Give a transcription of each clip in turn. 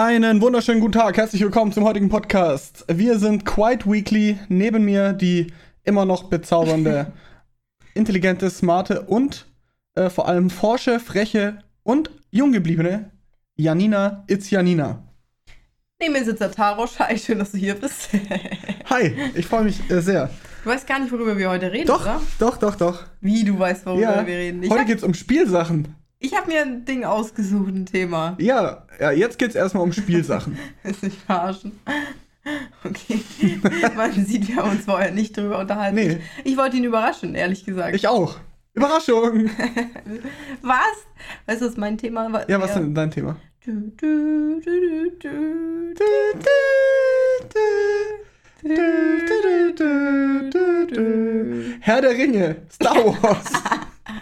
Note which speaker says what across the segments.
Speaker 1: Einen wunderschönen guten Tag, herzlich willkommen zum heutigen Podcast. Wir sind Quite Weekly, neben mir die immer noch bezaubernde, intelligente, smarte und äh, vor allem forsche, freche und junggebliebene Janina It's Janina.
Speaker 2: Neben mir sitzt der Tarosch. Hi, schön, dass du hier bist.
Speaker 1: Hi, ich freue mich äh, sehr.
Speaker 2: Du weißt gar nicht, worüber wir heute reden,
Speaker 1: Doch,
Speaker 2: oder?
Speaker 1: doch, doch, doch.
Speaker 2: Wie, du weißt, worüber
Speaker 1: Ja,
Speaker 2: wir reden. Ich
Speaker 1: heute
Speaker 2: hab,
Speaker 1: geht's um Spielsachen.
Speaker 2: Ich hab mir ein Ding ausgesucht, ein Thema.
Speaker 1: Ja, ja jetzt geht's erstmal um Spielsachen.
Speaker 2: Du mich verarschen? Okay. Man sieht, wir haben uns vorher nicht drüber unterhalten.
Speaker 1: Nee.
Speaker 2: Ich, ich wollte ihn überraschen, ehrlich gesagt.
Speaker 1: Ich auch. Überraschung!
Speaker 2: was? Weißt du, was mein Thema war?
Speaker 1: Ja, was ist denn dein Thema?
Speaker 2: Du, du, du, du, du,
Speaker 1: Herr der Ringe, Star Wars.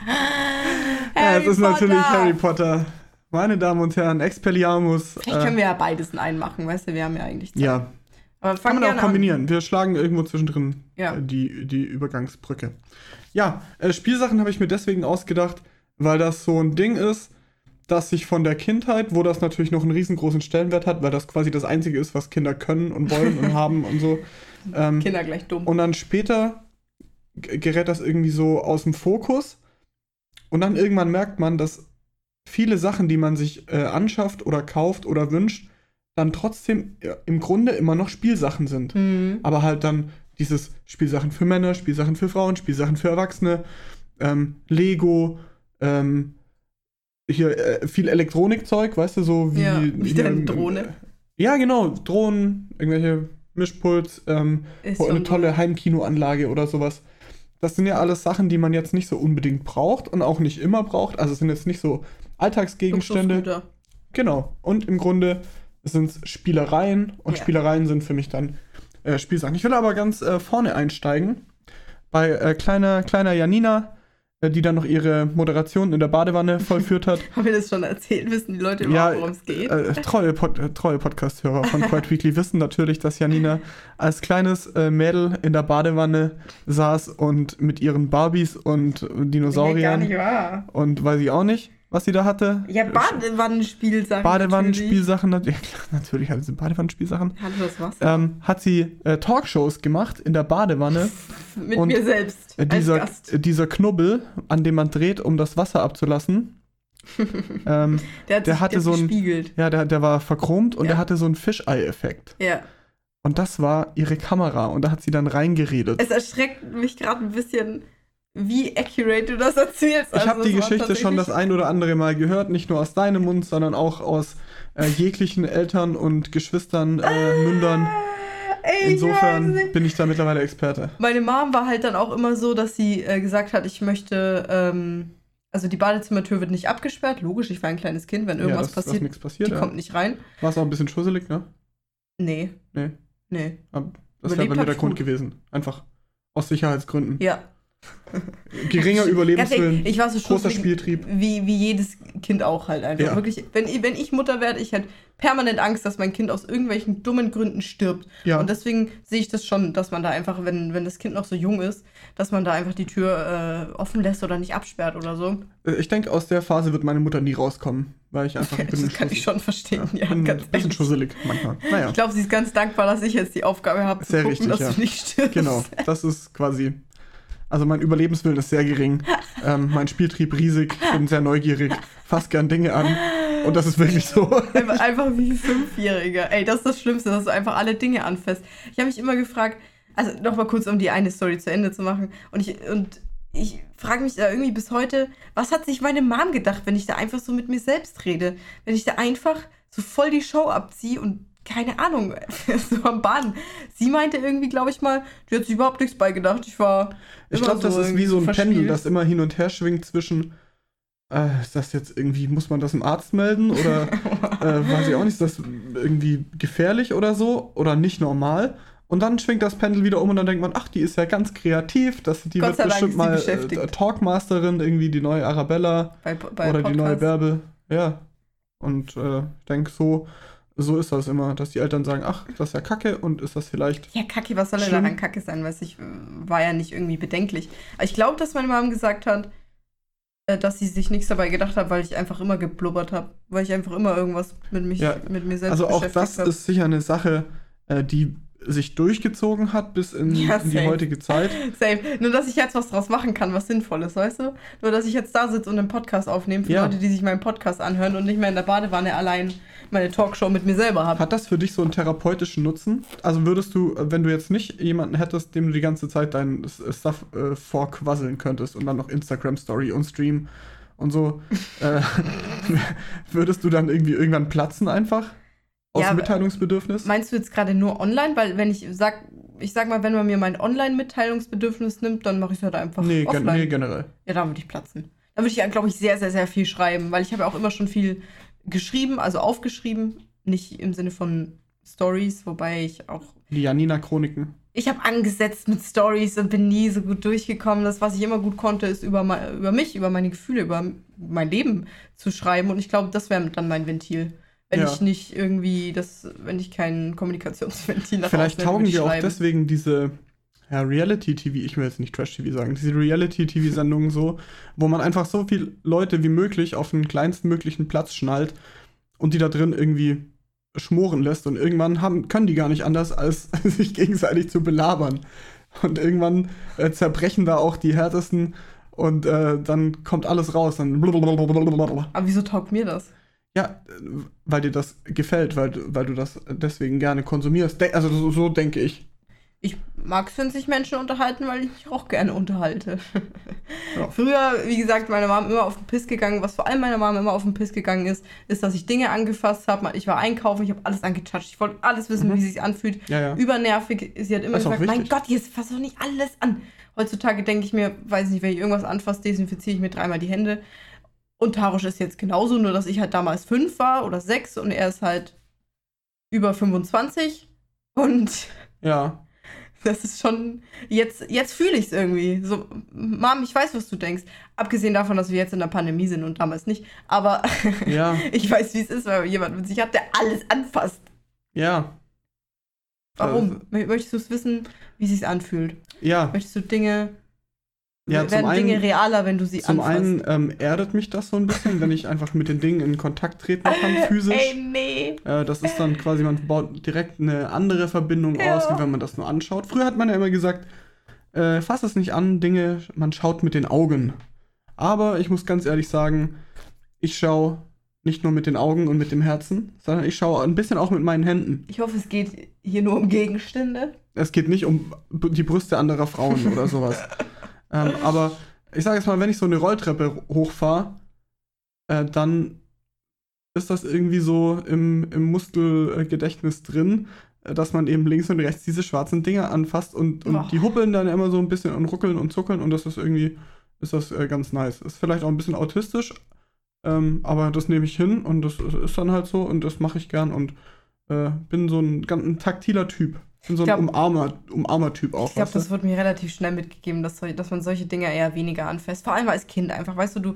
Speaker 1: ja, es ist natürlich Harry Potter. Meine Damen und Herren, Expelliarmus.
Speaker 2: Vielleicht können wir ja beides in einen machen, weißt du, wir haben ja eigentlich Zeit.
Speaker 1: Ja,
Speaker 2: Aber
Speaker 1: kann man auch kombinieren. Wir schlagen irgendwo zwischendrin
Speaker 2: Ja.
Speaker 1: äh, die, die Übergangsbrücke. Ja, äh, Spielsachen habe ich mir deswegen ausgedacht, weil das so ein Ding ist, das sich von der Kindheit, wo das natürlich noch einen riesengroßen Stellenwert hat, weil das quasi das Einzige ist, was Kinder können und wollen und haben und so. Ähm,
Speaker 2: an. Kinder gleich dumm.
Speaker 1: Und dann später gerät das irgendwie so aus dem Fokus. Und dann irgendwann merkt man, dass viele Sachen, die man sich äh, anschafft oder kauft oder wünscht, dann trotzdem ja, im Grunde immer noch Spielsachen sind.
Speaker 2: Hm.
Speaker 1: Aber halt dann dieses Spielsachen für Männer, Spielsachen für Frauen, Spielsachen für Erwachsene, ähm, Lego, ähm, hier äh, viel Elektronikzeug, weißt du, so wie.
Speaker 2: Ja, wie deine Drohne.
Speaker 1: Ja, genau, Drohnen, irgendwelche Mischpuls, ähm, eine tolle Heimkinoanlage oder sowas. Das sind ja alles Sachen, die man jetzt nicht so unbedingt braucht und auch nicht immer braucht. Also es sind jetzt nicht so Alltagsgegenstände. Genau. Und im Grunde sind es Spielereien und
Speaker 2: Ja.
Speaker 1: Spielereien sind für mich dann äh, Spielsachen. Ich will aber ganz äh, vorne einsteigen bei äh, kleiner, kleiner Janina, die dann noch ihre Moderation in der Badewanne vollführt hat.
Speaker 2: Haben wir das schon erzählt? Wissen die Leute
Speaker 1: Ja,
Speaker 2: überhaupt, worum es geht?
Speaker 1: Äh, treue, Pod äh, treue Podcast-Hörer von Quite Weekly wissen natürlich, dass Janina als kleines äh, Mädel in der Badewanne saß und mit ihren Barbies und
Speaker 2: Nee, gar
Speaker 1: Dinosauriern
Speaker 2: nicht wahr.
Speaker 1: und weiß ich auch nicht, was sie da hatte.
Speaker 2: Ja, Badewannenspielsachen.
Speaker 1: Badewannenspielsachen, nat ja, klar, natürlich hatte sie Badewannenspielsachen.
Speaker 2: natürlich. Hatte das Wasser.
Speaker 1: Ähm, hat sie äh, Talkshows gemacht in der Badewanne.
Speaker 2: Mit
Speaker 1: und,
Speaker 2: mir selbst.
Speaker 1: Äh,
Speaker 2: als
Speaker 1: dieser,
Speaker 2: Gast.
Speaker 1: äh, dieser Knubbel, an dem man dreht, um das Wasser abzulassen. ähm,
Speaker 2: Der, hat
Speaker 1: der
Speaker 2: sich
Speaker 1: hatte
Speaker 2: jetzt
Speaker 1: so ein-
Speaker 2: gespiegelt.
Speaker 1: ja, der, der war verchromt und
Speaker 2: Ja.
Speaker 1: der hatte so einen Fischei-Effekt.
Speaker 2: Ja.
Speaker 1: Und das war ihre Kamera und da hat sie dann reingeredet.
Speaker 2: Es erschreckt mich gerade ein bisschen, wie accurate du das erzählst.
Speaker 1: ich habe
Speaker 2: Also,
Speaker 1: die Geschichte schon das ein oder andere Mal gehört, nicht nur aus deinem Mund, sondern auch aus äh, jeglichen Eltern und Geschwistern, äh, Mündern.
Speaker 2: Ey, ich
Speaker 1: Insofern
Speaker 2: nicht.
Speaker 1: bin ich da mittlerweile Experte.
Speaker 2: Meine Mom war halt dann auch immer so, dass sie äh, gesagt hat, ich möchte, ähm, also die Badezimmertür wird nicht abgesperrt. Logisch, ich war ein kleines Kind, wenn irgendwas
Speaker 1: ja, dass
Speaker 2: passiert,
Speaker 1: nichts passiert.
Speaker 2: die
Speaker 1: Ja.
Speaker 2: kommt nicht rein.
Speaker 1: War es auch ein bisschen schusselig, ne?
Speaker 2: Nee,
Speaker 1: Nee.
Speaker 2: nee.
Speaker 1: Aber Das wäre bei mir der Grund
Speaker 2: gut.
Speaker 1: gewesen. Einfach aus Sicherheitsgründen.
Speaker 2: Ja.
Speaker 1: Geringer Überlebenswillen.
Speaker 2: ich war so
Speaker 1: großer Spieltrieb.
Speaker 2: Wie, wie jedes Kind auch halt einfach.
Speaker 1: Ja.
Speaker 2: Wirklich, wenn, ich- wenn ich Mutter werde, ich hätte permanent Angst, dass mein Kind aus irgendwelchen dummen Gründen stirbt.
Speaker 1: Ja.
Speaker 2: Und deswegen sehe ich das schon, dass man da einfach, wenn, wenn das Kind noch so jung ist, dass man da einfach die Tür äh, offen lässt oder nicht absperrt oder so.
Speaker 1: Äh, Ich denke, aus der Phase wird meine Mutter nie rauskommen, weil ich einfach.
Speaker 2: das kann ich schon verstehen, ja,
Speaker 1: ja, bin
Speaker 2: ganz
Speaker 1: ein bisschen schusselig manchmal. Naja,
Speaker 2: Ich glaube, sie ist ganz dankbar, dass ich jetzt die Aufgabe habe, zu gucken,
Speaker 1: richtig,
Speaker 2: dass
Speaker 1: ja.
Speaker 2: du nicht stirbst.
Speaker 1: genau. Das ist quasi. Also mein Überlebenswillen ist sehr gering. ähm, mein Spieltrieb riesig. Ich bin sehr neugierig. Fass gern Dinge an. Und das ist wirklich so.
Speaker 2: Einfach, wie ein Fünfjähriger. Ey, das ist das Schlimmste, dass du einfach alle Dinge anfasst. Ich habe mich immer gefragt, also nochmal kurz, um die eine Story zu Ende zu machen. Und ich, und ich frage mich da irgendwie bis heute, was hat sich meine Mom gedacht, wenn ich da einfach so mit mir selbst rede? Wenn ich da einfach so voll die Show abziehe und keine Ahnung, so am Baden. Sie meinte irgendwie, glaube ich mal, die hat sich überhaupt nichts beigedacht. Ich war.
Speaker 1: Ich glaube, das ist wie so ein
Speaker 2: verspielt.
Speaker 1: Pendel, das immer hin und her schwingt zwischen. Äh, ist das jetzt irgendwie, muss man das dem Arzt melden? Oder äh, weiß ich auch nicht, ist das irgendwie gefährlich oder so? Oder nicht normal? Und dann schwingt das Pendel wieder um und dann denkt man, ach, die ist ja ganz kreativ. Das, die
Speaker 2: Gott
Speaker 1: wird bestimmt mal äh, Talkmasterin, irgendwie die neue Arabella
Speaker 2: bei, bei
Speaker 1: oder die neue. Bärbel. Ja. Und äh, ich denke, so, so ist das immer, dass die Eltern sagen, ach, das ist ja kacke und ist das vielleicht.
Speaker 2: Ja, Kacke, was soll denn daran Kacke sein? Weiß ich, äh, war ja nicht irgendwie bedenklich. Aber ich glaube, dass meine Mom gesagt hat, äh, dass sie sich nichts dabei gedacht hat, weil ich einfach immer geblubbert habe. Weil ich einfach immer irgendwas mit, mich,
Speaker 1: Ja,
Speaker 2: mit mir selbst
Speaker 1: Also auch
Speaker 2: beschäftigt
Speaker 1: das
Speaker 2: hab.
Speaker 1: ist sicher eine Sache, äh, die sich durchgezogen hat bis in,
Speaker 2: Ja,
Speaker 1: in die heutige Zeit.
Speaker 2: Safe. Nur, dass ich jetzt was draus machen kann, was Sinnvolles, weißt du? Nur, dass ich jetzt da sitze und einen Podcast aufnehme für
Speaker 1: Ja.
Speaker 2: Leute, die sich meinen Podcast anhören und nicht mehr in der Badewanne allein meine Talkshow mit mir selber habe.
Speaker 1: Hat das für dich so einen therapeutischen Nutzen? Also würdest du, äh, wenn du jetzt nicht jemanden hättest, dem du die ganze Zeit dein S- Stuff äh, vorquasseln könntest und dann noch Instagram Story und Stream und so, äh, würdest du dann irgendwie irgendwann platzen einfach? Aus
Speaker 2: Ja,
Speaker 1: Mitteilungsbedürfnis?
Speaker 2: Meinst du jetzt gerade nur online? Weil wenn ich sag, ich sag mal, wenn man mir mein Online-Mitteilungsbedürfnis nimmt, dann mache ich es halt einfach
Speaker 1: nee, gen
Speaker 2: offline.
Speaker 1: nee, generell.
Speaker 2: Ja, da würde ich platzen. Da würde ich glaube ich, sehr, sehr, sehr viel schreiben, weil ich habe ja auch immer schon viel geschrieben, also aufgeschrieben, nicht im Sinne von Stories, wobei ich auch
Speaker 1: Die Janina-Chroniken.
Speaker 2: ich habe angesetzt mit Stories und bin nie so gut durchgekommen. Das, was ich immer gut konnte, ist über, über mich, über meine Gefühle, über mein Leben zu schreiben. Und ich glaube, das wäre dann mein Ventil. Wenn
Speaker 1: Ja.
Speaker 2: ich nicht irgendwie das, wenn ich kein Kommunikationsventil nach
Speaker 1: Vielleicht taugen dir auch deswegen diese ja, Reality-TV, ich will jetzt nicht Trash-TV sagen, diese Reality-TV-Sendungen so, wo man einfach so viele Leute wie möglich auf den kleinsten möglichen Platz schnallt und die da drin irgendwie schmoren lässt und irgendwann haben, können die gar nicht anders, als sich gegenseitig zu belabern. Und irgendwann äh, zerbrechen da auch die härtesten und äh, dann kommt alles raus. Dann.
Speaker 2: Aber wieso taugt mir das?
Speaker 1: Ja, weil dir das gefällt, weil, du- weil du das deswegen gerne konsumierst. Also so, so denke ich.
Speaker 2: Ich mag es, wenn sich Menschen unterhalten, weil ich mich auch gerne unterhalte.
Speaker 1: Ja.
Speaker 2: Früher, wie gesagt, meine Mom immer auf den Piss gegangen. Was vor allem meiner Mom immer auf den Piss gegangen ist, ist, dass ich Dinge angefasst habe. Ich war einkaufen, ich habe alles angetatscht. Ich wollte alles wissen,
Speaker 1: Mhm.
Speaker 2: wie es sich anfühlt.
Speaker 1: Ja, ja.
Speaker 2: Übernervig. Sie hat immer gesagt, mein. Gott, jetzt fass doch nicht alles an. Heutzutage denke ich mir, weiß nicht, wenn ich irgendwas anfasse, desinfiziere ich mir dreimal die Hände. Und Tarosch ist jetzt genauso, nur dass ich halt damals fünf war oder sechs und er ist halt über 25. Und
Speaker 1: Ja.
Speaker 2: Das ist schon. Jetzt, jetzt fühle ich es irgendwie. So, Mom, ich weiß, was du denkst. Abgesehen davon, dass wir jetzt in der Pandemie sind und damals nicht. Aber
Speaker 1: Ja,
Speaker 2: ich weiß, wie es ist, weil jemand mit sich hat, der alles anfasst.
Speaker 1: ja,
Speaker 2: Warum? Mö- Möchtest du es wissen, wie es sich anfühlt?
Speaker 1: ja.
Speaker 2: Möchtest du Dinge.
Speaker 1: Ja, zum
Speaker 2: werden Dinge
Speaker 1: einen-
Speaker 2: realer, wenn du sie
Speaker 1: Zum
Speaker 2: anfasst?
Speaker 1: einen ähm, erdet mich das so ein bisschen, wenn ich einfach mit den Dingen in Kontakt treten kann, physisch.
Speaker 2: Ey, nee.
Speaker 1: Äh, das ist dann quasi, man baut direkt eine andere Verbindung
Speaker 2: Ja.
Speaker 1: aus, wie wenn man das nur anschaut. Früher hat man ja immer gesagt, äh, fass es nicht an, Dinge, man schaut mit den Augen. Aber ich muss ganz ehrlich sagen, ich schaue nicht nur mit den Augen und mit dem Herzen, sondern ich schaue ein bisschen auch mit meinen Händen.
Speaker 2: Ich hoffe, es geht hier nur um Gegenstände.
Speaker 1: Es geht nicht um die Brüste anderer Frauen oder sowas. ähm, aber ich sage jetzt mal, wenn ich so eine Rolltreppe hochfahre, äh, dann ist das irgendwie so im, im Muskelgedächtnis drin, äh, dass man eben links und rechts diese schwarzen Dinger anfasst und, und
Speaker 2: Boah.
Speaker 1: die huppeln dann immer so ein bisschen und ruckeln und zuckeln und das ist irgendwie, ist das äh, ganz nice. Ist vielleicht auch ein bisschen autistisch, ähm, aber das nehme ich hin und das ist- ist dann halt so und das mache ich gern und äh, bin so ein ganz ein taktiler Typ. Bin so ein
Speaker 2: Ich glaub-
Speaker 1: Umarmer, Umarmer-Typ auch.
Speaker 2: Ich glaube, das wird mir relativ schnell mitgegeben, dass, dass man solche Dinge eher weniger anfasst. Vor allem als Kind einfach. Weißt du, du,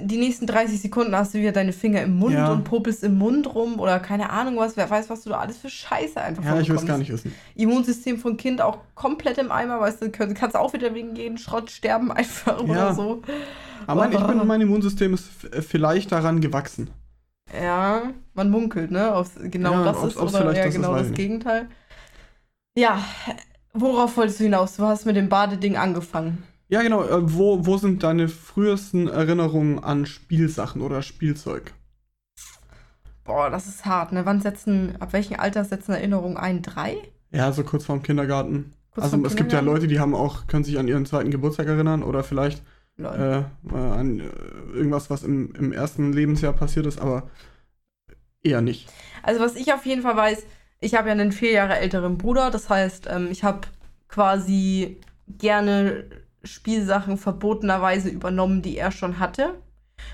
Speaker 2: die nächsten 30 Sekunden hast du wieder deine Finger im Mund
Speaker 1: Ja.
Speaker 2: und popelst im Mund rum oder keine Ahnung was. Wer weiß, was du da alles für Scheiße einfach
Speaker 1: ja, ich will es gar nicht wissen.
Speaker 2: Immunsystem von Kind auch komplett im Eimer, weißt du, kann- kannst auch wieder wegen jeden Schrott sterben einfach
Speaker 1: Ja.
Speaker 2: oder so.
Speaker 1: Aber mein, ich
Speaker 2: Oh.
Speaker 1: bin, mein Immunsystem ist f- vielleicht daran gewachsen.
Speaker 2: Ja, man munkelt, ne? Ob genau
Speaker 1: Ja,
Speaker 2: das
Speaker 1: ob's-
Speaker 2: ist
Speaker 1: ob's
Speaker 2: oder ja, genau das
Speaker 1: ich nicht.
Speaker 2: Ja, worauf wolltest du hinaus? Du hast mit dem Badeding angefangen.
Speaker 1: Ja, genau. Äh, wo, wo sind deine frühesten Erinnerungen an Spielsachen oder Spielzeug?
Speaker 2: Boah, das ist hart, ne? Wann setzen, ab welchem Alter setzen Erinnerungen ein? Drei?
Speaker 1: Ja, so kurz vorm Kindergarten.
Speaker 2: Kurz
Speaker 1: also
Speaker 2: vorm
Speaker 1: es gibt ja
Speaker 2: Kindergarten?
Speaker 1: Leute, die haben auch, können sich an ihren zweiten Geburtstag erinnern oder vielleicht äh, äh, an äh, irgendwas, was im, im ersten Lebensjahr passiert ist, aber eher nicht.
Speaker 2: Also was ich auf jeden Fall weiß, ich habe ja einen vier Jahre älteren Bruder, das heißt, ähm, ich habe quasi gerne Spielsachen verbotenerweise übernommen, die er schon hatte.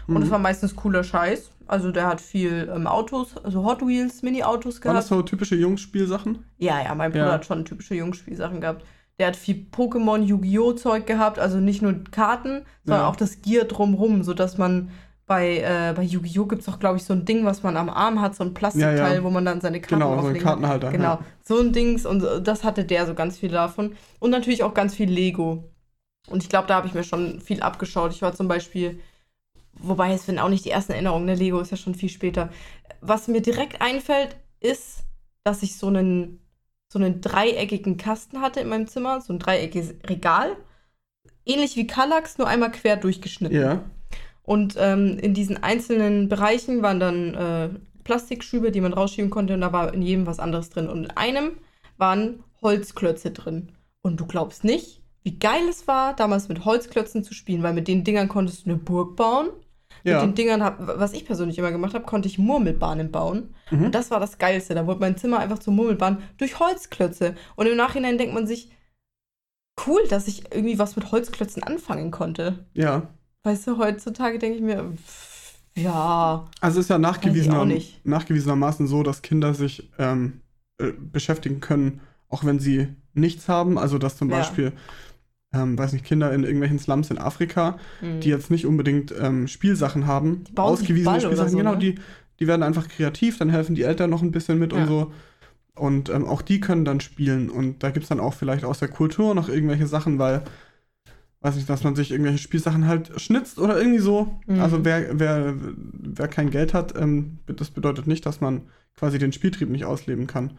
Speaker 2: Und es
Speaker 1: Mhm.
Speaker 2: war meistens cooler Scheiß. Also der hat viel ähm, Autos, also Hot Wheels, Mini-Autos
Speaker 1: Waren das
Speaker 2: gehabt.
Speaker 1: so typische Jungs-Spielsachen?
Speaker 2: Ja, ja, mein Bruder
Speaker 1: Ja.
Speaker 2: hat schon typische Jungspielsachen gehabt. Der hat viel Pokémon, Yu-Gi-Oh! Zeug gehabt, also nicht nur Karten, sondern
Speaker 1: Ja.
Speaker 2: auch das Gear drumrum, sodass man bei, äh, bei Yu-Gi-Oh! gibt es auch, glaube ich, so ein Ding, was man am Arm hat, so ein Plastikteil,
Speaker 1: Ja, ja.
Speaker 2: wo man dann seine Karten
Speaker 1: Genau, so ein
Speaker 2: drauflegen kann.
Speaker 1: Kartenhalter.
Speaker 2: Genau,
Speaker 1: Ja.
Speaker 2: so ein Dings und äh, das hatte der so ganz viel davon. Und natürlich auch ganz viel Lego. Und ich glaube, da habe ich mir schon viel abgeschaut. Ich war zum Beispiel wobei es sind auch nicht die ersten Erinnerungen, ne? Lego ist ja schon viel später. Was mir direkt einfällt, ist, dass ich so einen, so einen dreieckigen Kasten hatte in meinem Zimmer, so ein dreieckiges Regal. Ähnlich wie Kallax, nur einmal quer durchgeschnitten.
Speaker 1: Ja.
Speaker 2: Und ähm, in diesen einzelnen Bereichen waren dann äh, Plastikschübe, die man rausschieben konnte, und da war in jedem was anderes drin. Und in einem waren Holzklötze drin. Und du glaubst nicht, wie geil es war, damals mit Holzklötzen zu spielen, weil mit den Dingern konntest du eine Burg bauen.
Speaker 1: Ja.
Speaker 2: Mit den Dingern, hab, was ich persönlich immer gemacht habe, konnte ich Murmelbahnen bauen.
Speaker 1: Mhm.
Speaker 2: Und das war das Geilste. Da wurde mein Zimmer einfach zur Murmelbahn durch Holzklötze. Und im Nachhinein denkt man sich, cool, dass ich irgendwie was mit Holzklötzen anfangen konnte.
Speaker 1: Ja.
Speaker 2: Weißt du, heutzutage denke ich mir, pff, ja,
Speaker 1: Also es ist ja
Speaker 2: nicht.
Speaker 1: nachgewiesenermaßen so, dass Kinder sich ähm, äh, beschäftigen können, auch wenn sie nichts haben. Also dass zum
Speaker 2: Ja.
Speaker 1: Beispiel, ähm, weiß nicht, Kinder in irgendwelchen Slums in Afrika,
Speaker 2: hm.
Speaker 1: die jetzt nicht unbedingt ähm, Spielsachen haben,
Speaker 2: Die bauen
Speaker 1: ausgewiesene Spielsachen,
Speaker 2: so,
Speaker 1: genau,
Speaker 2: ne?
Speaker 1: die, die werden einfach kreativ, dann helfen die Eltern noch ein bisschen mit
Speaker 2: Ja.
Speaker 1: und so. Und ähm, auch die können dann spielen. Und da gibt es dann auch vielleicht aus der Kultur noch irgendwelche Sachen, weil, weiß nicht, dass man sich irgendwelche Spielsachen halt schnitzt oder irgendwie so.
Speaker 2: Mhm.
Speaker 1: Also wer, wer, wer kein Geld hat, ähm, das bedeutet nicht, dass man quasi den Spieltrieb nicht ausleben kann.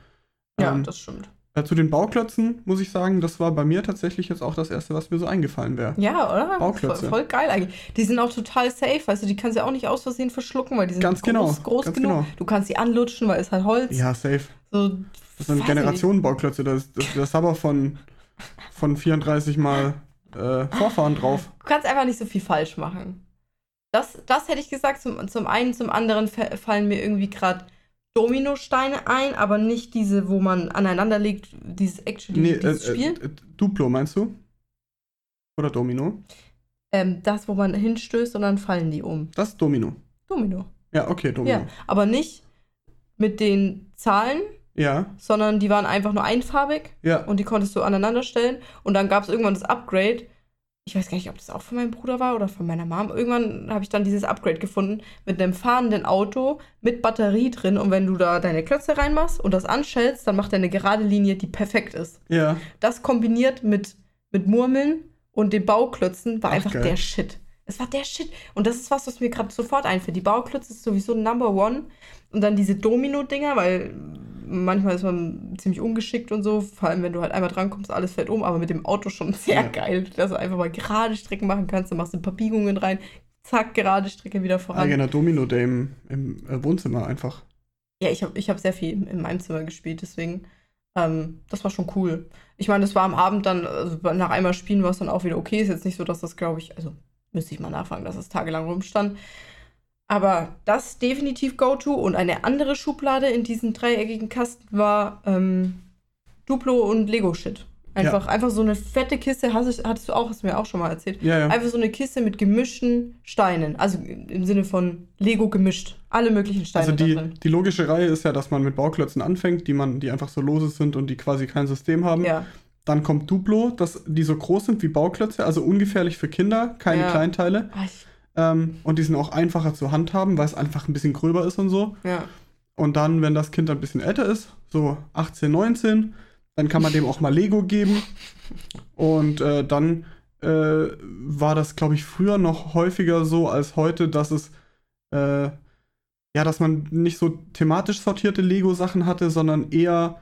Speaker 2: ja,
Speaker 1: ähm,
Speaker 2: das stimmt.
Speaker 1: äh, zu den Bauklötzen muss ich sagen, das war bei mir tatsächlich jetzt auch das Erste, was mir so eingefallen wäre.
Speaker 2: Ja, oder?
Speaker 1: Bauklötze.
Speaker 2: Voll, voll geil eigentlich. Die sind auch total safe, weißt du, die kannst du ja auch nicht aus Versehen verschlucken, weil die sind
Speaker 1: Ganz
Speaker 2: groß,
Speaker 1: genau,
Speaker 2: groß
Speaker 1: ganz
Speaker 2: genug.
Speaker 1: genau.
Speaker 2: Du kannst sie anlutschen, weil es halt Holz.
Speaker 1: Ja, safe.
Speaker 2: So,
Speaker 1: Das sind
Speaker 2: weiß ich
Speaker 1: Generationenbauklötze, da ist, das, das ist aber von, von 34 Mal äh, Vorfahren drauf.
Speaker 2: Du kannst einfach nicht so viel falsch machen. Das, das hätte ich gesagt. Zum, zum einen, zum anderen fa- fallen mir irgendwie gerade Dominosteine ein, aber nicht diese, wo man aneinander legt, dieses actually,
Speaker 1: Nee, äh,
Speaker 2: dieses Spiel.
Speaker 1: äh, äh, Duplo meinst du? Oder Domino?
Speaker 2: ähm, das, wo man hinstößt und dann fallen die um.
Speaker 1: Das ist Domino.
Speaker 2: Domino.
Speaker 1: Ja, okay, Domino.
Speaker 2: Ja, aber nicht mit den Zahlen,
Speaker 1: Ja,
Speaker 2: sondern die waren einfach nur einfarbig
Speaker 1: ja.
Speaker 2: und die konntest du aneinander stellen. Und dann gab es irgendwann das Upgrade. Ich weiß gar nicht, ob das auch von meinem Bruder war oder von meiner Mom. Irgendwann habe ich dann dieses Upgrade gefunden mit einem fahrenden Auto mit Batterie drin. Und wenn du da deine Klötze reinmachst und das anschältst, dann macht er eine gerade Linie, die perfekt ist.
Speaker 1: Ja,
Speaker 2: Das kombiniert mit, mit Murmeln und den Bauklötzen war
Speaker 1: Ach,
Speaker 2: einfach
Speaker 1: geil.
Speaker 2: der Shit. Es war der Shit. Und das ist was, was mir gerade sofort einfällt. Die Bauklötze ist sowieso Number One. Und dann diese Domino-Dinger, weil manchmal ist man ziemlich ungeschickt und so. Vor allem, wenn du halt einmal drankommst, alles fällt um. Aber mit dem Auto schon sehr
Speaker 1: Ja.
Speaker 2: geil, dass du einfach mal gerade Strecken machen kannst. Dann machst du ein paar Biegungen rein. Zack, gerade Strecke wieder voran.
Speaker 1: eigener Domino Day im, im äh, Wohnzimmer einfach.
Speaker 2: Ja, ich habe ich hab sehr viel in meinem Zimmer gespielt, deswegen, ähm, das war schon cool. Ich meine, das war am Abend dann, also nach einmal spielen war es dann auch wieder okay. Ist jetzt nicht so, dass das, glaube ich, also müsste ich mal nachfragen, dass es tagelang rumstand. Aber das definitiv Go-To und eine andere Schublade in diesem dreieckigen Kasten war ähm, Duplo und Lego-Shit. Einfach, einfach so eine fette Kiste, hast, hattest du auch, hast du mir auch schon mal erzählt.
Speaker 1: Ja, ja.
Speaker 2: Einfach so eine Kiste mit gemischten Steinen. Also im Sinne von Lego gemischt. Alle möglichen Steine
Speaker 1: Also die, die logische Reihe ist ja, dass man mit Bauklötzen anfängt, die man, die einfach so lose sind und die quasi kein System haben.
Speaker 2: Ja.
Speaker 1: Dann kommt Duplo, das, die so groß sind wie Bauklötze, also ungefährlich für Kinder, keine
Speaker 2: Ja.
Speaker 1: Kleinteile.
Speaker 2: Ah, ich,
Speaker 1: Ähm, und die sind auch einfacher zu handhaben, weil es einfach ein bisschen gröber ist und so.
Speaker 2: ja.
Speaker 1: Und dann, wenn das Kind ein bisschen älter ist, so 18, 19, dann kann man dem auch mal Lego geben. Und äh, dann äh, war das, glaube ich, früher noch häufiger so als heute, dass es, äh, ja, dass man nicht so thematisch sortierte Lego-Sachen hatte, sondern eher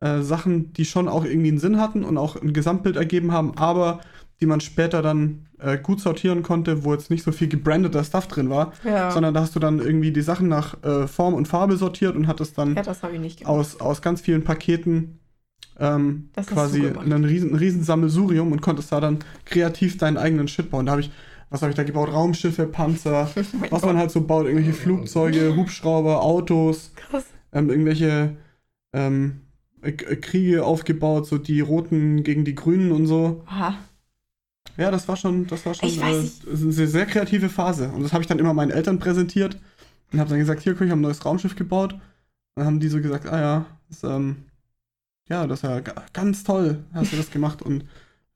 Speaker 1: äh, Sachen, die schon auch irgendwie einen Sinn hatten und auch ein Gesamtbild ergeben haben, aber die man später dann äh, gut sortieren konnte, wo jetzt nicht so viel gebrandeter Stuff drin war,
Speaker 2: Ja.
Speaker 1: sondern da hast du dann irgendwie die Sachen nach äh, Form und Farbe sortiert und hattest dann
Speaker 2: ja, das habe ich nicht gemacht.
Speaker 1: aus, aus ganz vielen Paketen ähm, quasi
Speaker 2: du gemacht.
Speaker 1: ein riesen, ein riesen Sammelsurium und konntest da dann kreativ deinen eigenen Shit bauen. Da habe ich, was habe ich da gebaut? Raumschiffe, Panzer,
Speaker 2: Mein
Speaker 1: was
Speaker 2: Gott.
Speaker 1: man halt so baut, irgendwelche Flugzeuge, Hubschrauber, Autos,
Speaker 2: Krass.
Speaker 1: ähm, irgendwelche ähm, äh, Kriege aufgebaut, so die Roten gegen die Grünen und so.
Speaker 2: Aha.
Speaker 1: Ja, das war schon, das war schon äh, eine sehr, sehr kreative Phase. Und das habe ich dann immer meinen Eltern präsentiert und habe dann gesagt, hier, guck, ich habe ein neues Raumschiff gebaut. Und dann haben die so gesagt, ah ja, das, ähm, ja, das ga- ganz toll, hast du das gemacht. Und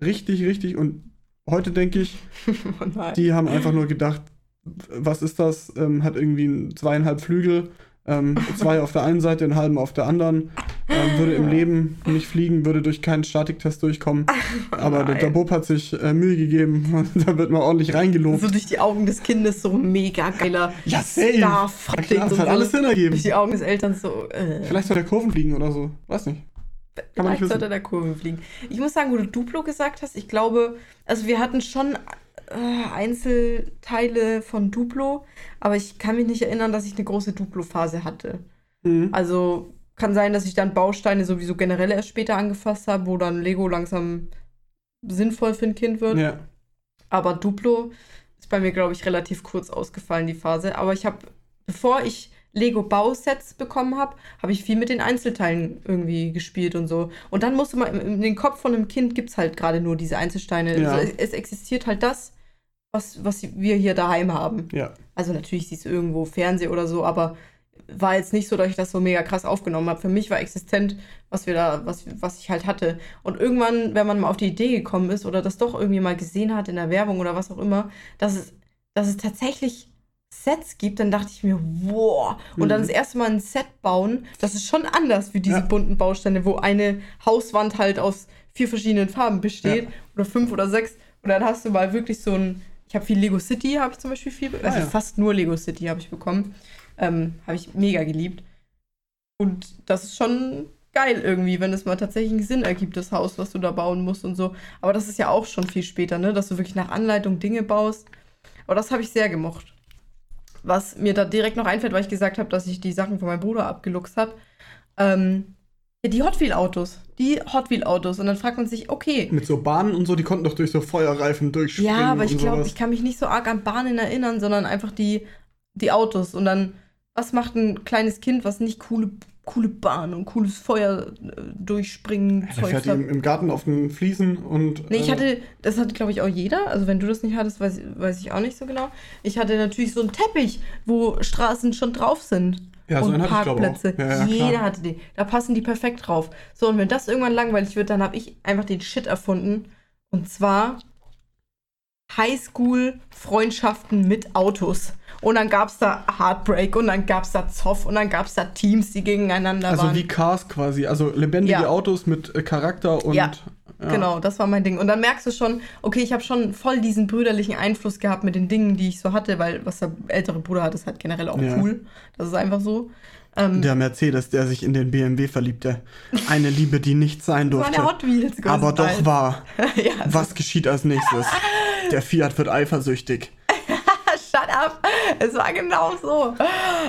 Speaker 1: richtig, richtig. Und heute denke ich,
Speaker 2: oh
Speaker 1: die haben einfach nur gedacht, was ist das? Ähm, hat irgendwie ein- zweieinhalb Flügel, ähm, zwei auf der einen Seite, einen halben auf der anderen. ähm, würde im Leben nicht fliegen, würde durch keinen Statiktest durchkommen. Aber der, der
Speaker 2: nein.
Speaker 1: Bob hat sich äh, Mühe gegeben und da wird mal ordentlich reingelobt.
Speaker 2: So durch die Augen des Kindes so mega geiler
Speaker 1: Ja, safe.
Speaker 2: Star
Speaker 1: Na klar, das hat alles Sinn ergeben.
Speaker 2: Durch die Augen des Elterns so. Äh.
Speaker 1: Vielleicht soll der Kurven fliegen oder so. Weiß nicht. Kann man
Speaker 2: Vielleicht sollte der Kurve fliegen. Ich muss sagen, wo du Duplo gesagt hast, ich glaube, also wir hatten schon äh, Einzelteile von Duplo, aber ich kann mich nicht erinnern, dass ich eine große Duplo-Phase hatte.
Speaker 1: Mhm.
Speaker 2: Also kann sein, dass ich dann Bausteine sowieso generell erst später angefasst habe, wo dann Lego langsam sinnvoll für ein Kind wird.
Speaker 1: Ja.
Speaker 2: Aber Duplo ist bei mir, glaube ich, relativ kurz ausgefallen, die Phase. Aber ich habe, bevor ich Lego-Bausets bekommen habe, habe ich viel mit den Einzelteilen irgendwie gespielt und so. Und dann musste man, in den Kopf von einem Kind gibt es halt gerade nur diese Einzelsteine.
Speaker 1: Ja.
Speaker 2: Also es, es existiert halt das, was, was wir hier daheim haben.
Speaker 1: Ja.
Speaker 2: Also natürlich siehst du irgendwo Fernseh oder so, aber war jetzt nicht so, dass ich das so mega krass aufgenommen habe. Für mich war existent, was wir da, was, was ich halt hatte. Und irgendwann, wenn man mal auf die Idee gekommen ist oder das doch irgendwie mal gesehen hat in der Werbung oder was auch immer, dass es, dass es tatsächlich Sets gibt, dann dachte ich mir, wow. Und dann
Speaker 1: Mhm.
Speaker 2: das erste Mal ein Set bauen, das ist schon anders wie diese
Speaker 1: Ja.
Speaker 2: bunten Bausteine, wo eine Hauswand halt aus vier verschiedenen Farben besteht
Speaker 1: Ja.
Speaker 2: oder fünf oder sechs. Und dann hast du mal wirklich so ein, ich habe viel Lego City, habe ich zum Beispiel viel, also
Speaker 1: Ah, ja.
Speaker 2: fast nur Lego City habe ich bekommen. Ähm, habe ich mega geliebt. Und das ist schon geil irgendwie, wenn es mal tatsächlich einen Sinn ergibt, das Haus, was du da bauen musst und so. Aber das ist ja auch schon viel später, ne? Dass du wirklich nach Anleitung Dinge baust. Aber das habe ich sehr gemocht. Was mir da direkt noch einfällt, weil ich gesagt habe, dass ich die Sachen von meinem Bruder abgeluchst habe. Ähm, ja, die Hot Wheel Autos. Die Hot Wheel Autos. Und dann fragt man sich, okay,
Speaker 1: Mit so Bahnen und so, die konnten doch durch so Feuerreifen durchspringen.
Speaker 2: ja, aber ich glaube, ich kann mich nicht so arg an Bahnen erinnern, sondern einfach die, die Autos. Und dann, was macht ein kleines Kind, was nicht coole, coole Bahn und cooles Feuer äh, durchspringen
Speaker 1: Der fährt
Speaker 2: Zeugs
Speaker 1: die
Speaker 2: hat?
Speaker 1: im, im Garten auf den Fliesen und.
Speaker 2: Nee, ich
Speaker 1: äh,
Speaker 2: hatte, das hatte, glaube ich, auch jeder. Also, wenn du das nicht hattest, weiß, weiß ich auch nicht so genau. Ich hatte natürlich so einen Teppich, wo Straßen schon drauf sind.
Speaker 1: Ja, so
Speaker 2: und
Speaker 1: hatte ich.
Speaker 2: Parkplätze.
Speaker 1: Ja, ja,
Speaker 2: Jeder hatte die. Da passen die perfekt drauf. So, und wenn das irgendwann langweilig wird, dann habe ich einfach den Shit erfunden. Und zwar Highschool-Freundschaften mit Autos. Und dann gab es da Heartbreak und dann gab es da Zoff und dann gab es da Teams, die gegeneinander
Speaker 1: Also
Speaker 2: waren.
Speaker 1: wie Cars quasi. Also lebendige
Speaker 2: Ja.
Speaker 1: Autos mit äh, Charakter und.
Speaker 2: Ja. Genau, das war mein Ding. Und dann merkst du schon, okay, ich habe schon voll diesen brüderlichen Einfluss gehabt mit den Dingen, die ich so hatte, weil was der ältere Bruder hat, ist halt generell auch
Speaker 1: Ja.
Speaker 2: cool. Das ist einfach so. Ähm,
Speaker 1: Der Mercedes, der sich in den BMW verliebte. Eine Liebe, die nicht sein
Speaker 2: war
Speaker 1: durfte.
Speaker 2: der Hot Wheels.
Speaker 1: aber doch war.
Speaker 2: ja,
Speaker 1: Was geschieht als nächstes? Der Fiat wird eifersüchtig.
Speaker 2: shut up. Es war genau so.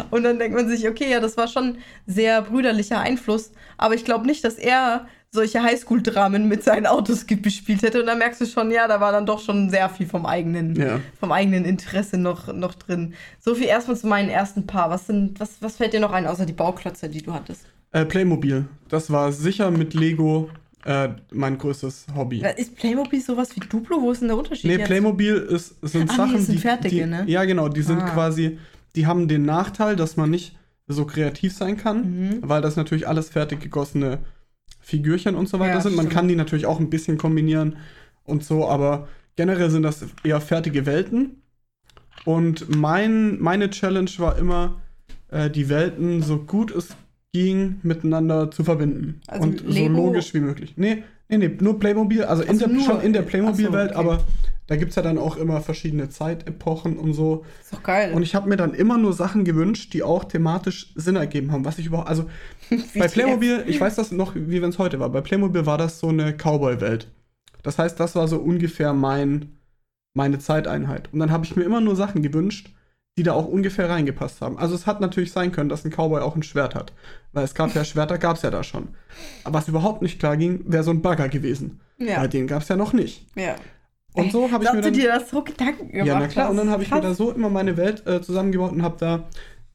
Speaker 2: Und dann denkt man sich, okay, ja, das war schon sehr brüderlicher Einfluss. Aber ich glaube nicht, dass er solche Highschool-Dramen mit seinen Autos ge- bespielt hätte. Und dann merkst du schon, ja, da war dann doch schon sehr viel vom eigenen,
Speaker 1: Ja.
Speaker 2: vom eigenen Interesse noch, noch drin. So viel erstmal zu meinen ersten Paar. Was, sind, was, was fällt dir noch ein, außer die Bauklötze, die du hattest?
Speaker 1: Äh, Playmobil. Das war sicher mit Lego äh, mein größtes Hobby.
Speaker 2: Ist Playmobil sowas wie Duplo? Wo ist denn der Unterschied
Speaker 1: Nee,
Speaker 2: jetzt?
Speaker 1: Playmobil ist, sind
Speaker 2: nee,
Speaker 1: Sachen,
Speaker 2: das sind
Speaker 1: die,
Speaker 2: fertige,
Speaker 1: die.
Speaker 2: ne?
Speaker 1: Ja, genau, die sind
Speaker 2: Ah.
Speaker 1: quasi. Die haben den Nachteil, dass man nicht so kreativ sein kann,
Speaker 2: Mhm.
Speaker 1: weil das natürlich alles fertig gegossene Figürchen und so weiter
Speaker 2: Ja,
Speaker 1: sind. Man
Speaker 2: stimmt.
Speaker 1: kann die natürlich auch ein bisschen kombinieren und so, aber generell sind das eher fertige Welten. Und mein, meine Challenge war immer, äh, die Welten so gut es ging miteinander zu verbinden.
Speaker 2: Also
Speaker 1: und so
Speaker 2: Lego-
Speaker 1: logisch wie möglich. Nee, nee, nee, nur Playmobil, also in
Speaker 2: Ach so,
Speaker 1: der, schon in der
Speaker 2: ach so,
Speaker 1: Playmobil-Welt,
Speaker 2: okay.
Speaker 1: aber da gibt es ja dann auch immer verschiedene Zeitepochen und so.
Speaker 2: Ist doch geil.
Speaker 1: Und ich habe mir dann immer nur Sachen gewünscht, die auch thematisch Sinn ergeben haben, was ich überhaupt, also bei Playmobil, ich weiß das noch, wie wenn es heute war. Bei Playmobil war das so eine Cowboy-Welt. Das heißt, das war so ungefähr mein, meine Zeiteinheit. Und dann habe ich mir immer nur Sachen gewünscht, die da auch ungefähr reingepasst haben. Also es hat natürlich sein können, dass ein Cowboy auch ein Schwert hat. Weil es gab ja Schwerter, gab es ja da schon. Aber was überhaupt nicht klar ging, wäre so ein Bagger gewesen.
Speaker 2: Ja,
Speaker 1: Weil den gab es ja noch nicht.
Speaker 2: ja.
Speaker 1: Und so habe ich mir
Speaker 2: du
Speaker 1: dann...
Speaker 2: dir das so Gedanken gemacht
Speaker 1: Ja, na klar. Und dann habe ich mir da so immer meine Welt äh, zusammengebaut und habe da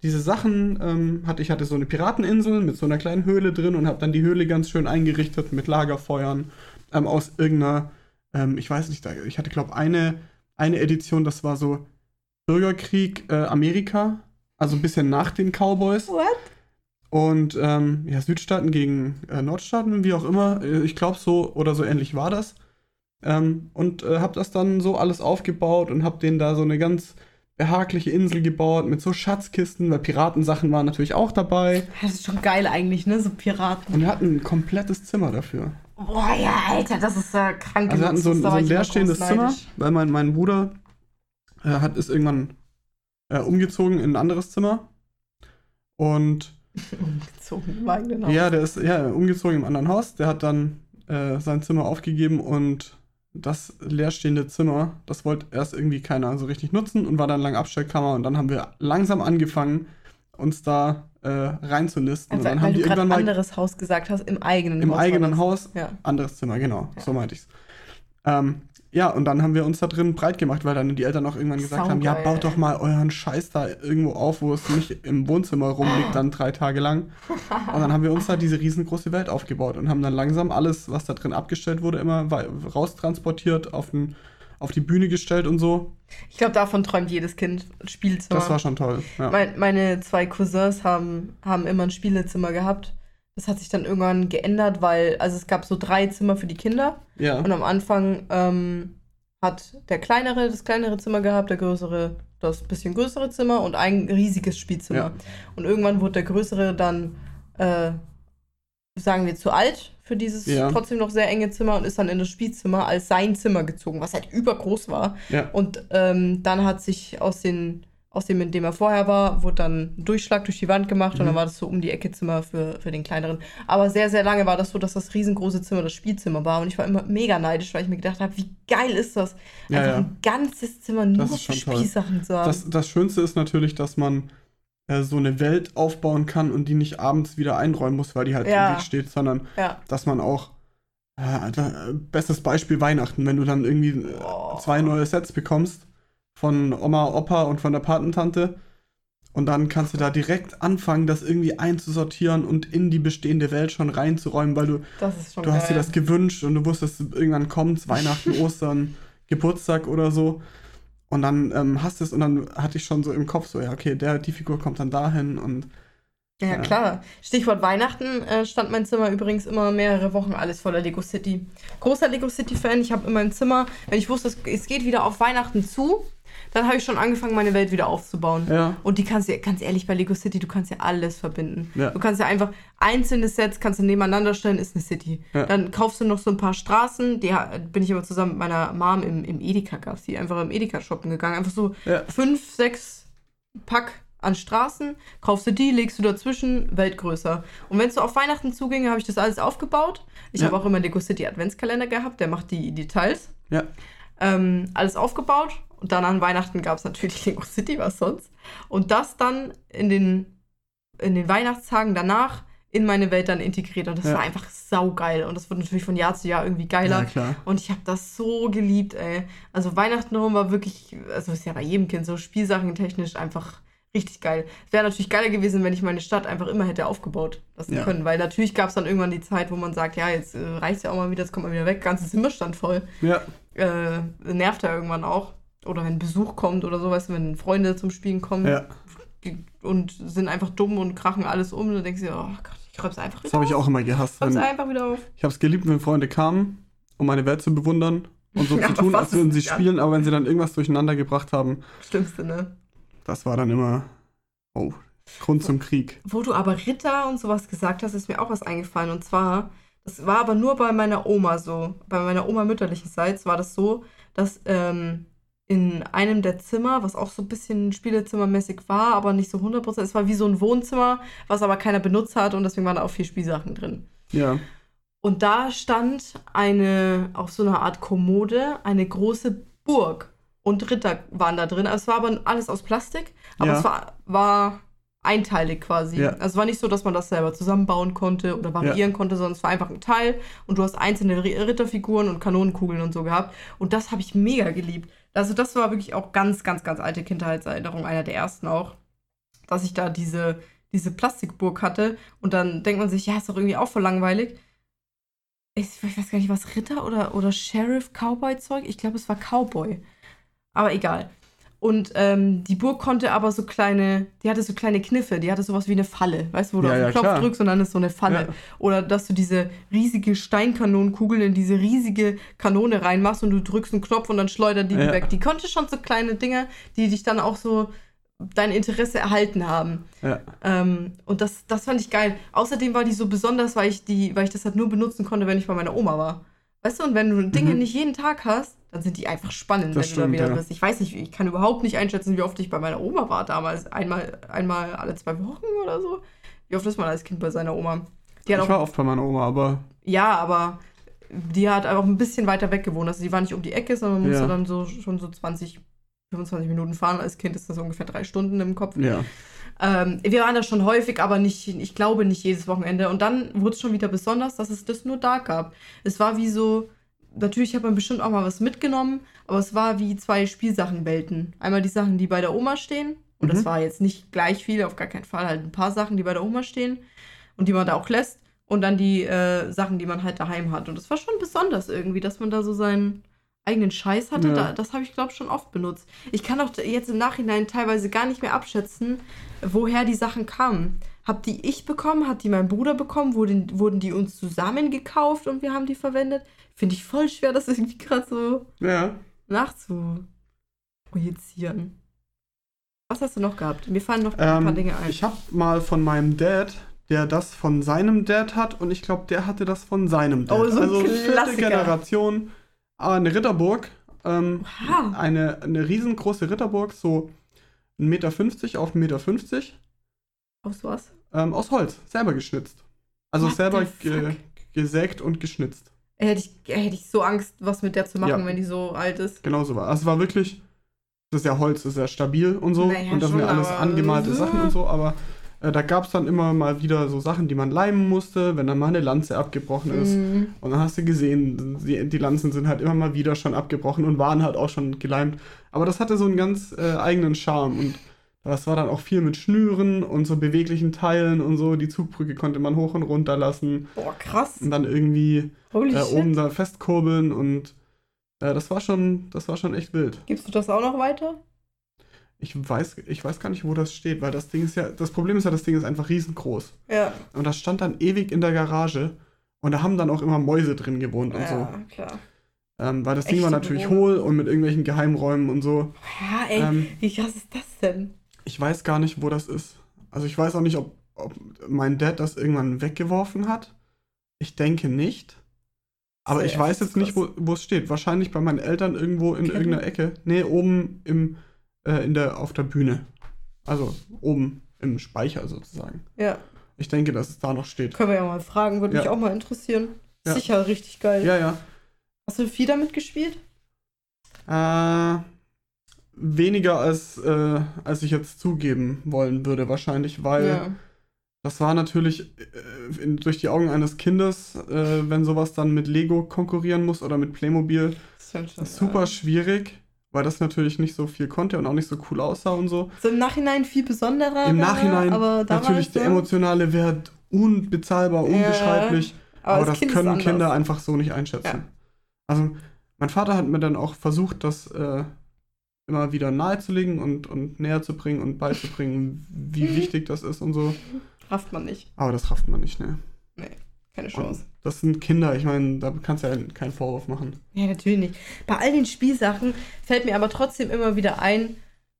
Speaker 1: diese Sachen, ähm, hatte, ich hatte so eine Pirateninsel mit so einer kleinen Höhle drin und habe dann die Höhle ganz schön eingerichtet mit Lagerfeuern ähm, aus irgendeiner, ähm, ich weiß nicht, ich hatte glaube eine, eine Edition, das war so Bürgerkrieg äh, Amerika, also ein bisschen nach den Cowboys.
Speaker 2: What?
Speaker 1: Und ähm, ja, Südstaaten gegen äh, Nordstaaten, wie auch immer. Äh, Ich glaube, so oder so ähnlich war das. Ähm, und äh, habe das dann so alles aufgebaut und habe denen da so eine ganz behagliche Insel gebaut mit so Schatzkisten, weil Piratensachen waren natürlich auch dabei.
Speaker 2: Das ist schon geil eigentlich, ne? So Piraten.
Speaker 1: Und wir hatten ein komplettes Zimmer dafür.
Speaker 2: Boah, ja, Alter, das ist ja krank.
Speaker 1: Also wir hatten so so ein leerstehendes Zimmer, weil mein, mein Bruder äh, hat ist irgendwann äh, umgezogen in ein anderes Zimmer. Und
Speaker 2: Umgezogen im eigenen Haus.
Speaker 1: ja, der ist ja umgezogen im anderen Haus. Der hat dann äh, sein Zimmer aufgegeben und das leerstehende Zimmer, das wollte erst irgendwie keiner so richtig nutzen und war dann lang Abstellkammer und dann haben wir langsam angefangen, uns da äh, reinzulisten.
Speaker 2: Also,
Speaker 1: und dann
Speaker 2: weil
Speaker 1: haben
Speaker 2: du
Speaker 1: die
Speaker 2: gerade
Speaker 1: irgendwann mal
Speaker 2: anderes Haus gesagt hast, im eigenen
Speaker 1: im
Speaker 2: Haus.
Speaker 1: eigenen. Haus
Speaker 2: Ja.
Speaker 1: anderes Zimmer, genau,
Speaker 2: Ja.
Speaker 1: so meinte ich's. Ähm, ja, und dann haben wir uns da drin breit gemacht, weil dann die Eltern auch irgendwann gesagt haben, ja,
Speaker 2: Saugeil.
Speaker 1: baut doch mal euren Scheiß da irgendwo auf, wo es nicht im Wohnzimmer rumliegt, dann drei Tage lang. Und dann haben wir uns da diese riesengroße Welt aufgebaut und haben dann langsam alles, was da drin abgestellt wurde, immer raustransportiert, auf, den, auf die Bühne gestellt und so.
Speaker 2: Ich glaube, davon träumt jedes Kind. Ein Spielzimmer.
Speaker 1: Das war schon toll. Ja.
Speaker 2: Mein, meine zwei Cousins haben, haben immer ein Spielezimmer gehabt. Das hat sich dann irgendwann geändert, weil, also es gab so drei Zimmer für die Kinder.
Speaker 1: ja.
Speaker 2: Und am Anfang ähm, hat der kleinere das kleinere Zimmer gehabt, der größere das bisschen größere Zimmer und ein riesiges Spielzimmer.
Speaker 1: Ja.
Speaker 2: Und irgendwann wurde der größere dann, äh, sagen wir, zu alt für dieses
Speaker 1: Ja.
Speaker 2: trotzdem noch sehr enge Zimmer und ist dann in das Spielzimmer als sein Zimmer gezogen, was halt übergroß war.
Speaker 1: ja.
Speaker 2: Und ähm, dann hat sich aus, den, aus dem, in dem er vorher war, wurde dann ein Durchschlag durch die Wand gemacht und
Speaker 1: Mhm.
Speaker 2: dann war das so um die Ecke Zimmer für, für den kleineren. Aber sehr, sehr lange war das so, dass das riesengroße Zimmer das Spielzimmer war. Und ich war immer mega neidisch, weil ich mir gedacht habe, wie geil ist das?
Speaker 1: Ja,
Speaker 2: Einfach
Speaker 1: ja.
Speaker 2: ein ganzes Zimmer nur für. Spielsachen zu haben.
Speaker 1: Das, das Schönste ist natürlich, dass man äh, so eine Welt aufbauen kann und die nicht abends wieder einräumen muss, weil die halt
Speaker 2: Ja.
Speaker 1: im Weg steht, sondern
Speaker 2: ja.
Speaker 1: dass man auch äh, da, bestes Beispiel Weihnachten, wenn du dann irgendwie äh,
Speaker 2: Oh.
Speaker 1: zwei neue Sets bekommst von Oma, Opa und von der Patentante und dann kannst du da direkt anfangen, das irgendwie einzusortieren und in die bestehende Welt schon reinzuräumen, weil du du
Speaker 2: geil.
Speaker 1: hast dir das gewünscht und du wusstest, irgendwann kommt's, Weihnachten, Ostern, Geburtstag oder so. Und dann ähm, hast du es und dann hatte ich schon so im Kopf so, ja, okay, der, die Figur kommt dann dahin und
Speaker 2: Ja,
Speaker 1: Ja.
Speaker 2: klar. Stichwort Weihnachten äh, stand mein Zimmer übrigens immer mehrere Wochen alles voller Lego City. Großer Lego City-Fan. Ich habe in meinem Zimmer, wenn ich wusste, es, es geht wieder auf Weihnachten zu, dann habe ich schon angefangen, meine Welt wieder aufzubauen.
Speaker 1: ja,
Speaker 2: Und die kannst du, ganz ehrlich, bei Lego City, du kannst ja alles verbinden.
Speaker 1: Ja.
Speaker 2: Du kannst ja einfach einzelne Sets kannst du nebeneinander stellen, ist eine City.
Speaker 1: Ja.
Speaker 2: Dann kaufst du noch so ein paar Straßen, die bin ich immer zusammen mit meiner Mom im, im Edeka, gab's die, einfach im Edeka shoppen gegangen. Einfach so fünf, sechs Pack an Straßen, kaufst du die, legst du dazwischen, Welt größer. Und wenn es so auf Weihnachten zuging, habe ich das alles aufgebaut. Ich
Speaker 1: Ja.
Speaker 2: habe auch immer Lego City Adventskalender gehabt, der macht die Details.
Speaker 1: ja,
Speaker 2: Ähm, alles aufgebaut und dann an Weihnachten gab es natürlich Lego City, was sonst. Und das dann in den, in den Weihnachtstagen danach in meine Welt dann integriert. Und das
Speaker 1: Ja.
Speaker 2: war einfach saugeil. Und das wird natürlich von Jahr zu Jahr irgendwie geiler.
Speaker 1: ja.
Speaker 2: Und ich habe das so geliebt, ey. Also Weihnachten rum war wirklich, also ist ja bei jedem Kind so, Spielsachen technisch einfach richtig geil. Es wäre natürlich geiler gewesen, wenn ich meine Stadt einfach immer hätte aufgebaut lassen
Speaker 1: Ja.
Speaker 2: können. Weil natürlich gab es dann irgendwann die Zeit, wo man sagt, ja, jetzt äh, reicht ja auch mal wieder, jetzt kommt man wieder weg, ganzes Zimmer stand voll.
Speaker 1: Ja,
Speaker 2: Äh, nervt ja irgendwann auch. Oder wenn Besuch kommt oder so, weißt du, wenn Freunde zum Spielen kommen
Speaker 1: ja.
Speaker 2: und sind einfach dumm und krachen alles um, dann denkst du oh Gott, ich räum's einfach
Speaker 1: Das
Speaker 2: wieder
Speaker 1: habe ich auch immer gehasst.
Speaker 2: Räum's einfach wieder auf.
Speaker 1: ich habe es geliebt, wenn Freunde kamen, um meine Welt zu bewundern und so
Speaker 2: Ja,
Speaker 1: zu tun, als würden sie spielen, aber wenn sie dann irgendwas durcheinander gebracht haben,
Speaker 2: Schlimmste, ne?
Speaker 1: das war dann immer, oh, Grund zum Krieg.
Speaker 2: Wo du aber Ritter und sowas gesagt hast, ist mir auch was eingefallen. Und zwar, das war aber nur bei meiner Oma so. Bei meiner Oma mütterlicherseits war das so, dass ähm, in einem der Zimmer, was auch so ein bisschen Spielezimmermäßig war, aber nicht so 100%, es war wie so ein Wohnzimmer, was aber keiner benutzt hat und deswegen waren da auch vier Spielsachen drin.
Speaker 1: Ja,
Speaker 2: Und da stand eine, auf so einer Art Kommode, eine große Burg. Und Ritter waren da drin. Also Es war aber alles aus Plastik, aber
Speaker 1: Ja.
Speaker 2: es war, war einteilig quasi.
Speaker 1: Ja.
Speaker 2: Also es war nicht so, dass man das selber zusammenbauen konnte oder variieren konnte, sondern es war einfach ein Teil und du hast einzelne Ri- Ritterfiguren und Kanonenkugeln und so gehabt. Und das habe ich mega geliebt. Also das war wirklich auch ganz, ganz, ganz alte Kindheitserinnerung, einer der ersten auch, dass ich da diese, diese Plastikburg hatte. Und dann denkt man sich, ja, ist doch irgendwie auch voll langweilig. Ich, ich weiß gar nicht, was Ritter oder, oder Sheriff Cowboy-Zeug? Ich glaube, es war Cowboy. Aber egal. Und ähm, die Burg konnte aber so kleine, die hatte so kleine Kniffe, die hatte sowas wie eine Falle, weißt du, wo du
Speaker 1: Ja,
Speaker 2: auf den
Speaker 1: ja,
Speaker 2: Knopf
Speaker 1: klar.
Speaker 2: drückst und dann ist so eine Falle.
Speaker 1: Ja.
Speaker 2: Oder dass du diese riesige Steinkanonenkugeln in diese riesige Kanone reinmachst und du drückst einen Knopf und dann schleudert die die weg. Die konnte schon so kleine Dinge, die dich dann auch so dein Interesse erhalten haben. Ähm, und das, das fand ich geil. Außerdem war die so besonders, weil ich, die, weil ich das halt nur benutzen konnte, wenn ich bei meiner Oma war. Weißt du, und wenn du Dinge
Speaker 1: Mhm.
Speaker 2: nicht jeden Tag hast, dann sind die einfach spannend,
Speaker 1: Das
Speaker 2: wenn du da
Speaker 1: stimmt,
Speaker 2: wieder
Speaker 1: ja.
Speaker 2: bist. Ich weiß nicht, ich kann überhaupt nicht einschätzen, wie oft ich bei meiner Oma war damals. Einmal, einmal alle zwei Wochen oder so. Wie oft ist man als Kind bei seiner Oma?
Speaker 1: Ich
Speaker 2: auch,
Speaker 1: war oft bei meiner Oma, aber
Speaker 2: ja, aber die hat auch ein bisschen weiter weg gewohnt. Also die war nicht um die Ecke, sondern man musste
Speaker 1: Ja.
Speaker 2: dann so schon so 20, 25 Minuten fahren. Als Kind ist das ungefähr drei Stunden im Kopf.
Speaker 1: ja.
Speaker 2: Ähm, wir waren da schon häufig, aber nicht, ich glaube nicht jedes Wochenende. Und dann wurde es schon wieder besonders, dass es das nur da gab. Es war wie so, natürlich hat man bestimmt auch mal was mitgenommen, aber es war wie zwei Spielsachenwelten. Einmal die Sachen, die bei der Oma stehen. Und das
Speaker 1: Mhm.
Speaker 2: war jetzt nicht gleich viel, auf gar keinen Fall. Halt ein paar Sachen, die bei der Oma stehen und die man da auch lässt. Und dann die äh, Sachen, die man halt daheim hat. Und das war schon besonders irgendwie, dass man da so seinen eigenen Scheiß hatte.
Speaker 1: Ja.
Speaker 2: Da, das habe ich, glaube ich, schon oft benutzt. Ich kann auch jetzt im Nachhinein teilweise gar nicht mehr abschätzen, woher die Sachen kamen. Hab die ich bekommen? Hat die mein Bruder bekommen? Wurden, wurden die uns zusammen gekauft und wir haben die verwendet? Finde ich voll schwer, das irgendwie gerade so
Speaker 1: Ja.
Speaker 2: nachzuprojizieren. Was hast du noch gehabt? Mir fallen noch ein paar
Speaker 1: Ähm,
Speaker 2: Dinge ein.
Speaker 1: ich habe mal von meinem Dad, der das von seinem Dad hat und ich glaube, der hatte das von seinem Dad.
Speaker 2: Oh, so ein
Speaker 1: also vierte
Speaker 2: Klassiker.
Speaker 1: Generation. Aber eine Ritterburg. Ähm, eine, eine riesengroße Ritterburg, so 1,50 Meter auf 1,50 Meter.
Speaker 2: aus was?
Speaker 1: Ähm, aus Holz, selber geschnitzt. Also
Speaker 2: What
Speaker 1: selber ge gesägt und geschnitzt.
Speaker 2: Hätte ich, hätte ich so Angst, was mit der zu machen,
Speaker 1: Ja.
Speaker 2: wenn die so alt ist.
Speaker 1: Genau so war. Also es war wirklich, das ist ja Holz, das ist ja stabil und so.
Speaker 2: Naja,
Speaker 1: und das sind ja alles angemalte Sachen und so, aber äh, da gab es dann immer mal wieder so Sachen, die man leimen musste, wenn dann mal eine Lanze abgebrochen ist.
Speaker 2: Mhm.
Speaker 1: Und dann hast du gesehen, die, die Lanzen sind halt immer mal wieder schon abgebrochen und waren halt auch schon geleimt. Aber das hatte so einen ganz äh, eigenen Charme und das war dann auch viel mit Schnüren und so beweglichen Teilen und so. Die Zugbrücke konnte man hoch und runter lassen
Speaker 2: Boah, krass.
Speaker 1: und dann irgendwie äh, oben da festkurbeln und äh, das war schon, das war schon echt wild.
Speaker 2: Gibst du das auch noch weiter?
Speaker 1: Ich weiß, ich weiß gar nicht, wo das steht, weil das Ding ist ja, das Problem ist ja, das Ding ist einfach riesengroß.
Speaker 2: Ja.
Speaker 1: Und das stand dann ewig in der Garage und da haben dann auch immer Mäuse drin gewohnt und so.
Speaker 2: Ja, klar.
Speaker 1: Ähm, weil das Ding war natürlich
Speaker 2: Bewohner.
Speaker 1: hohl und mit irgendwelchen Geheimräumen und so.
Speaker 2: Ja, ey,
Speaker 1: Ähm,
Speaker 2: wie krass ist das denn?
Speaker 1: Ich weiß gar nicht, wo das ist. Also ich weiß auch nicht, ob, ob mein Dad das irgendwann weggeworfen hat. Ich denke nicht. Aber
Speaker 2: Sehr
Speaker 1: ich weiß jetzt nicht, wo, es steht. Wahrscheinlich bei meinen Eltern irgendwo in
Speaker 2: Keller?
Speaker 1: irgendeiner Ecke. Nee, oben im, äh, in der, auf der Bühne. Also oben im Speicher sozusagen.
Speaker 2: Ja,
Speaker 1: Ich denke, dass es da noch steht.
Speaker 2: können wir ja mal fragen, würde
Speaker 1: Ja.
Speaker 2: mich auch mal interessieren.
Speaker 1: Ja.
Speaker 2: Sicher richtig geil.
Speaker 1: Ja, ja.
Speaker 2: Hast du viel damit gespielt?
Speaker 1: Äh, weniger als, äh, als ich jetzt zugeben wollen würde, wahrscheinlich, weil
Speaker 2: ja.
Speaker 1: das war natürlich äh, in, durch die Augen eines Kindes, äh, wenn sowas dann mit Lego konkurrieren muss oder mit Playmobil, super
Speaker 2: Ja.
Speaker 1: schwierig, weil das natürlich nicht so viel konnte und auch nicht so cool aussah und so.
Speaker 2: So im Nachhinein viel besonderer.
Speaker 1: Im Nachhinein
Speaker 2: aber
Speaker 1: natürlich der emotionale Wert unbezahlbar,
Speaker 2: Ja,
Speaker 1: unbeschreiblich.
Speaker 2: aber
Speaker 1: Aber,
Speaker 2: als
Speaker 1: das
Speaker 2: Kind
Speaker 1: können. Kinder einfach so nicht einschätzen. Also, mein Vater hat mir dann auch versucht, das äh, immer wieder nahezulegen und, und näher zu bringen und beizubringen, wie
Speaker 2: Mhm.
Speaker 1: wichtig das ist und so.
Speaker 2: Rafft man nicht.
Speaker 1: Aber das rafft man nicht, ne?
Speaker 2: Keine
Speaker 1: Und
Speaker 2: Chance.
Speaker 1: das sind Kinder, ich meine, da kannst du ja keinen Vorwurf machen.
Speaker 2: Ja, natürlich nicht. Bei all den Spielsachen fällt mir aber trotzdem immer wieder ein,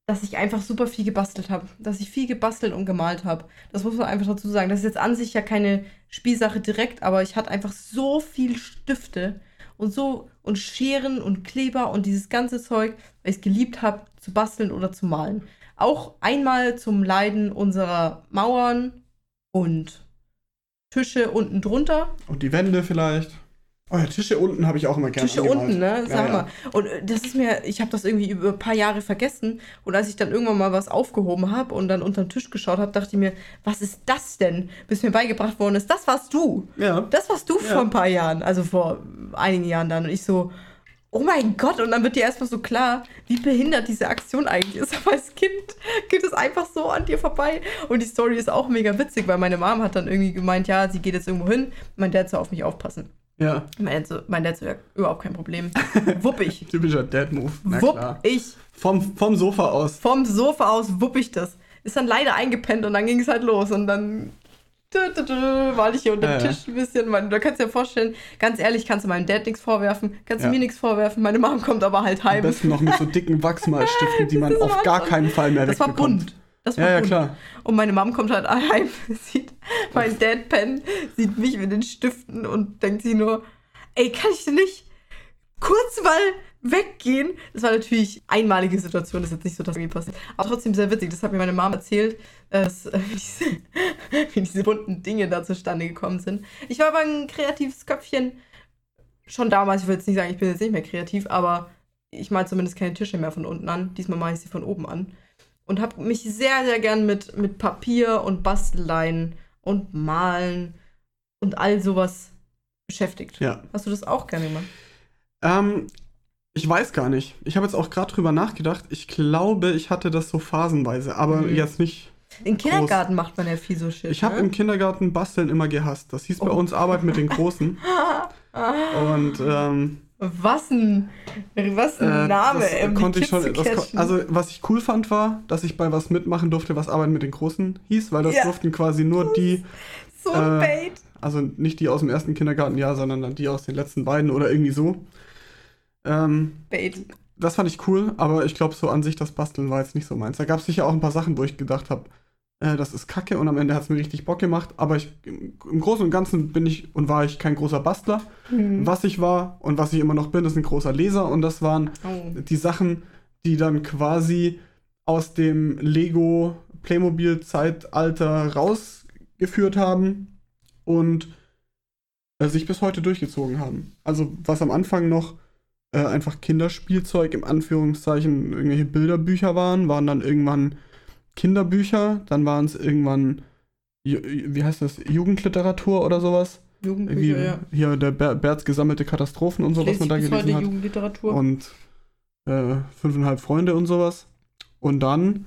Speaker 2: dass ich einfach super viel gebastelt habe. Dass ich viel gebastelt und gemalt habe. Das muss man einfach dazu sagen. Das ist jetzt an sich ja keine Spielsache direkt, aber ich hatte einfach so viel Stifte und so und Scheren und Kleber und dieses ganze Zeug, weil ich es geliebt habe, zu basteln oder zu malen. Auch einmal zum Leiden unserer Mauern und Tische unten drunter.
Speaker 1: Und die Wände vielleicht. Oh ja, Tische unten habe ich auch immer gerne
Speaker 2: Tische
Speaker 1: angemalt.
Speaker 2: unten, ne? Sag
Speaker 1: Ja,
Speaker 2: mal. Und äh, das ist mir, ich habe das irgendwie über ein paar Jahre vergessen. Und als ich dann irgendwann mal was aufgehoben habe und dann unter den Tisch geschaut habe, dachte ich mir, was ist das denn? Bis mir beigebracht worden ist, das warst du.
Speaker 1: Ja.
Speaker 2: Das warst du
Speaker 1: Ja.
Speaker 2: vor ein paar Jahren, also vor einigen Jahren dann. Und ich so, oh mein Gott. Und dann wird dir erstmal so klar, wie behindert diese Aktion eigentlich ist. Aber als Kind geht es einfach so an dir vorbei. Und die Story ist auch mega witzig, weil meine Mom hat dann irgendwie gemeint, ja, sie geht jetzt irgendwo hin. Mein Dad soll auf mich aufpassen.
Speaker 1: Ja.
Speaker 2: Mein Dad so, mein Dad so ja, überhaupt kein Problem. Wupp ich.
Speaker 1: Typischer Dad-Move.
Speaker 2: Wupp
Speaker 1: klar.
Speaker 2: ich.
Speaker 1: Vom, vom Sofa aus.
Speaker 2: Vom Sofa aus wupp ich das. Ist dann leider eingepennt und dann ging es halt los. Und dann war ich hier unter dem
Speaker 1: Ja.
Speaker 2: Tisch ein bisschen. Man, da kannst du dir vorstellen, ganz ehrlich, kannst du meinem Dad nichts vorwerfen, kannst
Speaker 1: Ja.
Speaker 2: du mir nichts vorwerfen. Meine Mom kommt aber halt
Speaker 1: Am
Speaker 2: heim.
Speaker 1: besten noch mit so dicken Wachsmalstiften, die man
Speaker 2: Das
Speaker 1: auf gar keinen Fall mehr
Speaker 2: Das war
Speaker 1: wegbekommt.
Speaker 2: bunt. Das war
Speaker 1: Ja, ja, klar.
Speaker 2: Und meine Mom kommt halt heim, sieht mein Dad pennen, sieht mich mit den Stiften und denkt sich nur, ey, kann ich denn nicht kurz mal weggehen? Das war natürlich einmalige Situation, das ist jetzt nicht so, dass irgendwie passiert. Aber trotzdem sehr witzig, das hat mir meine Mom erzählt, dass, äh, wie, diese, wie diese bunten Dinge da zustande gekommen sind. Ich war aber ein kreatives Köpfchen schon damals, ich will jetzt nicht sagen, ich bin jetzt nicht mehr kreativ, aber ich mal zumindest keine Tische mehr von unten an. Diesmal mache ich sie von oben an und habe mich sehr, sehr gern mit, mit Papier und Basteleien und Malen und all sowas beschäftigt.
Speaker 1: Ja.
Speaker 2: Hast du das auch gerne gemacht?
Speaker 1: Ähm, ich weiß gar nicht. Ich habe jetzt auch gerade drüber nachgedacht. Ich glaube, ich hatte das so phasenweise, aber
Speaker 2: Mhm.
Speaker 1: jetzt nicht.
Speaker 2: Im Kindergarten macht man ja viel so Shit.
Speaker 1: Ich habe
Speaker 2: ne?
Speaker 1: im Kindergarten Basteln immer gehasst. Das hieß bei
Speaker 2: Oh.
Speaker 1: uns Arbeit mit den Großen. Und ähm,
Speaker 2: was ein, was ein
Speaker 1: äh,
Speaker 2: Name,
Speaker 1: das
Speaker 2: um die
Speaker 1: konnte ich schon. Das, also, was ich cool fand, war, dass ich bei was mitmachen durfte, was Arbeit mit den Großen hieß, weil das
Speaker 2: Ja.
Speaker 1: durften quasi nur die,
Speaker 2: so
Speaker 1: äh,
Speaker 2: bait.
Speaker 1: also nicht die aus dem ersten Kindergartenjahr, sondern dann die aus den letzten beiden oder irgendwie so. Ähm,
Speaker 2: Bait.
Speaker 1: das fand ich cool, aber ich glaube, so an sich das Basteln war jetzt nicht so meins. Da gab es sicher auch ein paar Sachen, wo ich gedacht habe, äh, das ist kacke und am Ende hat es mir richtig Bock gemacht. Aber ich, im, Großen und Ganzen bin ich und war ich kein großer Bastler.
Speaker 2: Hm.
Speaker 1: Was ich war und was ich immer noch bin, ist ein großer Leser und das waren
Speaker 2: Oh.
Speaker 1: die Sachen, die dann quasi aus dem Lego Playmobil Zeitalter rausgeführt haben und äh, sich bis heute durchgezogen haben. Also was am Anfang noch äh, einfach Kinderspielzeug im Anführungszeichen irgendwelche Bilderbücher waren, waren dann irgendwann Kinderbücher, dann waren es irgendwann wie heißt das Jugendliteratur oder sowas. Irgendwie
Speaker 2: Jugendbücher, ja.
Speaker 1: hier der Ber Berts gesammelte Katastrophen und so, was man da gelesen
Speaker 2: heute
Speaker 1: hat
Speaker 2: Jugendliteratur.
Speaker 1: und äh, fünfeinhalb Freunde und sowas. Und dann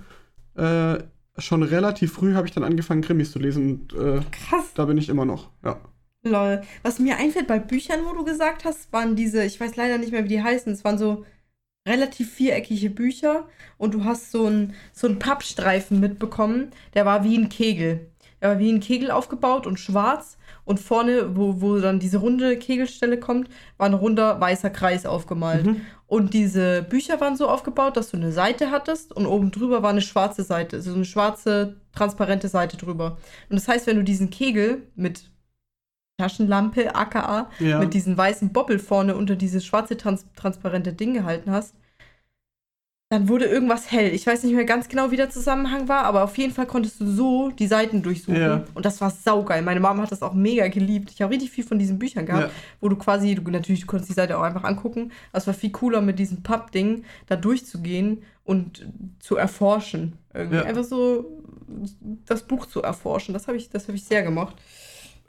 Speaker 1: äh, schon relativ früh habe ich dann angefangen, Krimis zu lesen und äh,
Speaker 2: Krass.
Speaker 1: da bin ich immer noch. Ja.
Speaker 2: Lol. Was mir einfällt bei Büchern, wo du gesagt hast, waren diese, ich weiß leider nicht mehr, wie die heißen, es waren so relativ viereckige Bücher und du hast so einen so einen Pappstreifen mitbekommen, der war wie ein Kegel. Der war wie ein Kegel aufgebaut und schwarz und vorne, wo, wo dann diese runde Kegelstelle kommt, war ein runder weißer Kreis aufgemalt.
Speaker 1: Mhm.
Speaker 2: Und diese Bücher waren so aufgebaut, dass du eine Seite hattest und oben drüber war eine schwarze Seite, also eine schwarze, transparente Seite drüber. Und das heißt, wenn du diesen Kegel mit Taschenlampe, aka,
Speaker 1: Ja.
Speaker 2: mit diesem weißen Boppel vorne unter dieses schwarze, trans transparente Ding gehalten hast, dann wurde irgendwas hell. Ich weiß nicht mehr ganz genau, wie der Zusammenhang war, aber auf jeden Fall konntest du so die Seiten durchsuchen.
Speaker 1: Ja.
Speaker 2: Und das war saugeil. Meine Mama hat das auch mega geliebt. Ich habe richtig viel von diesen Büchern gehabt
Speaker 1: ja.
Speaker 2: wo du quasi, du natürlich, du konntest die Seite auch einfach angucken. Das war viel cooler, mit diesem Pappding da durchzugehen und zu erforschen. Irgendwie.
Speaker 1: Ja.
Speaker 2: Einfach so das Buch zu erforschen. Das habe ich, das hab ich sehr gemocht.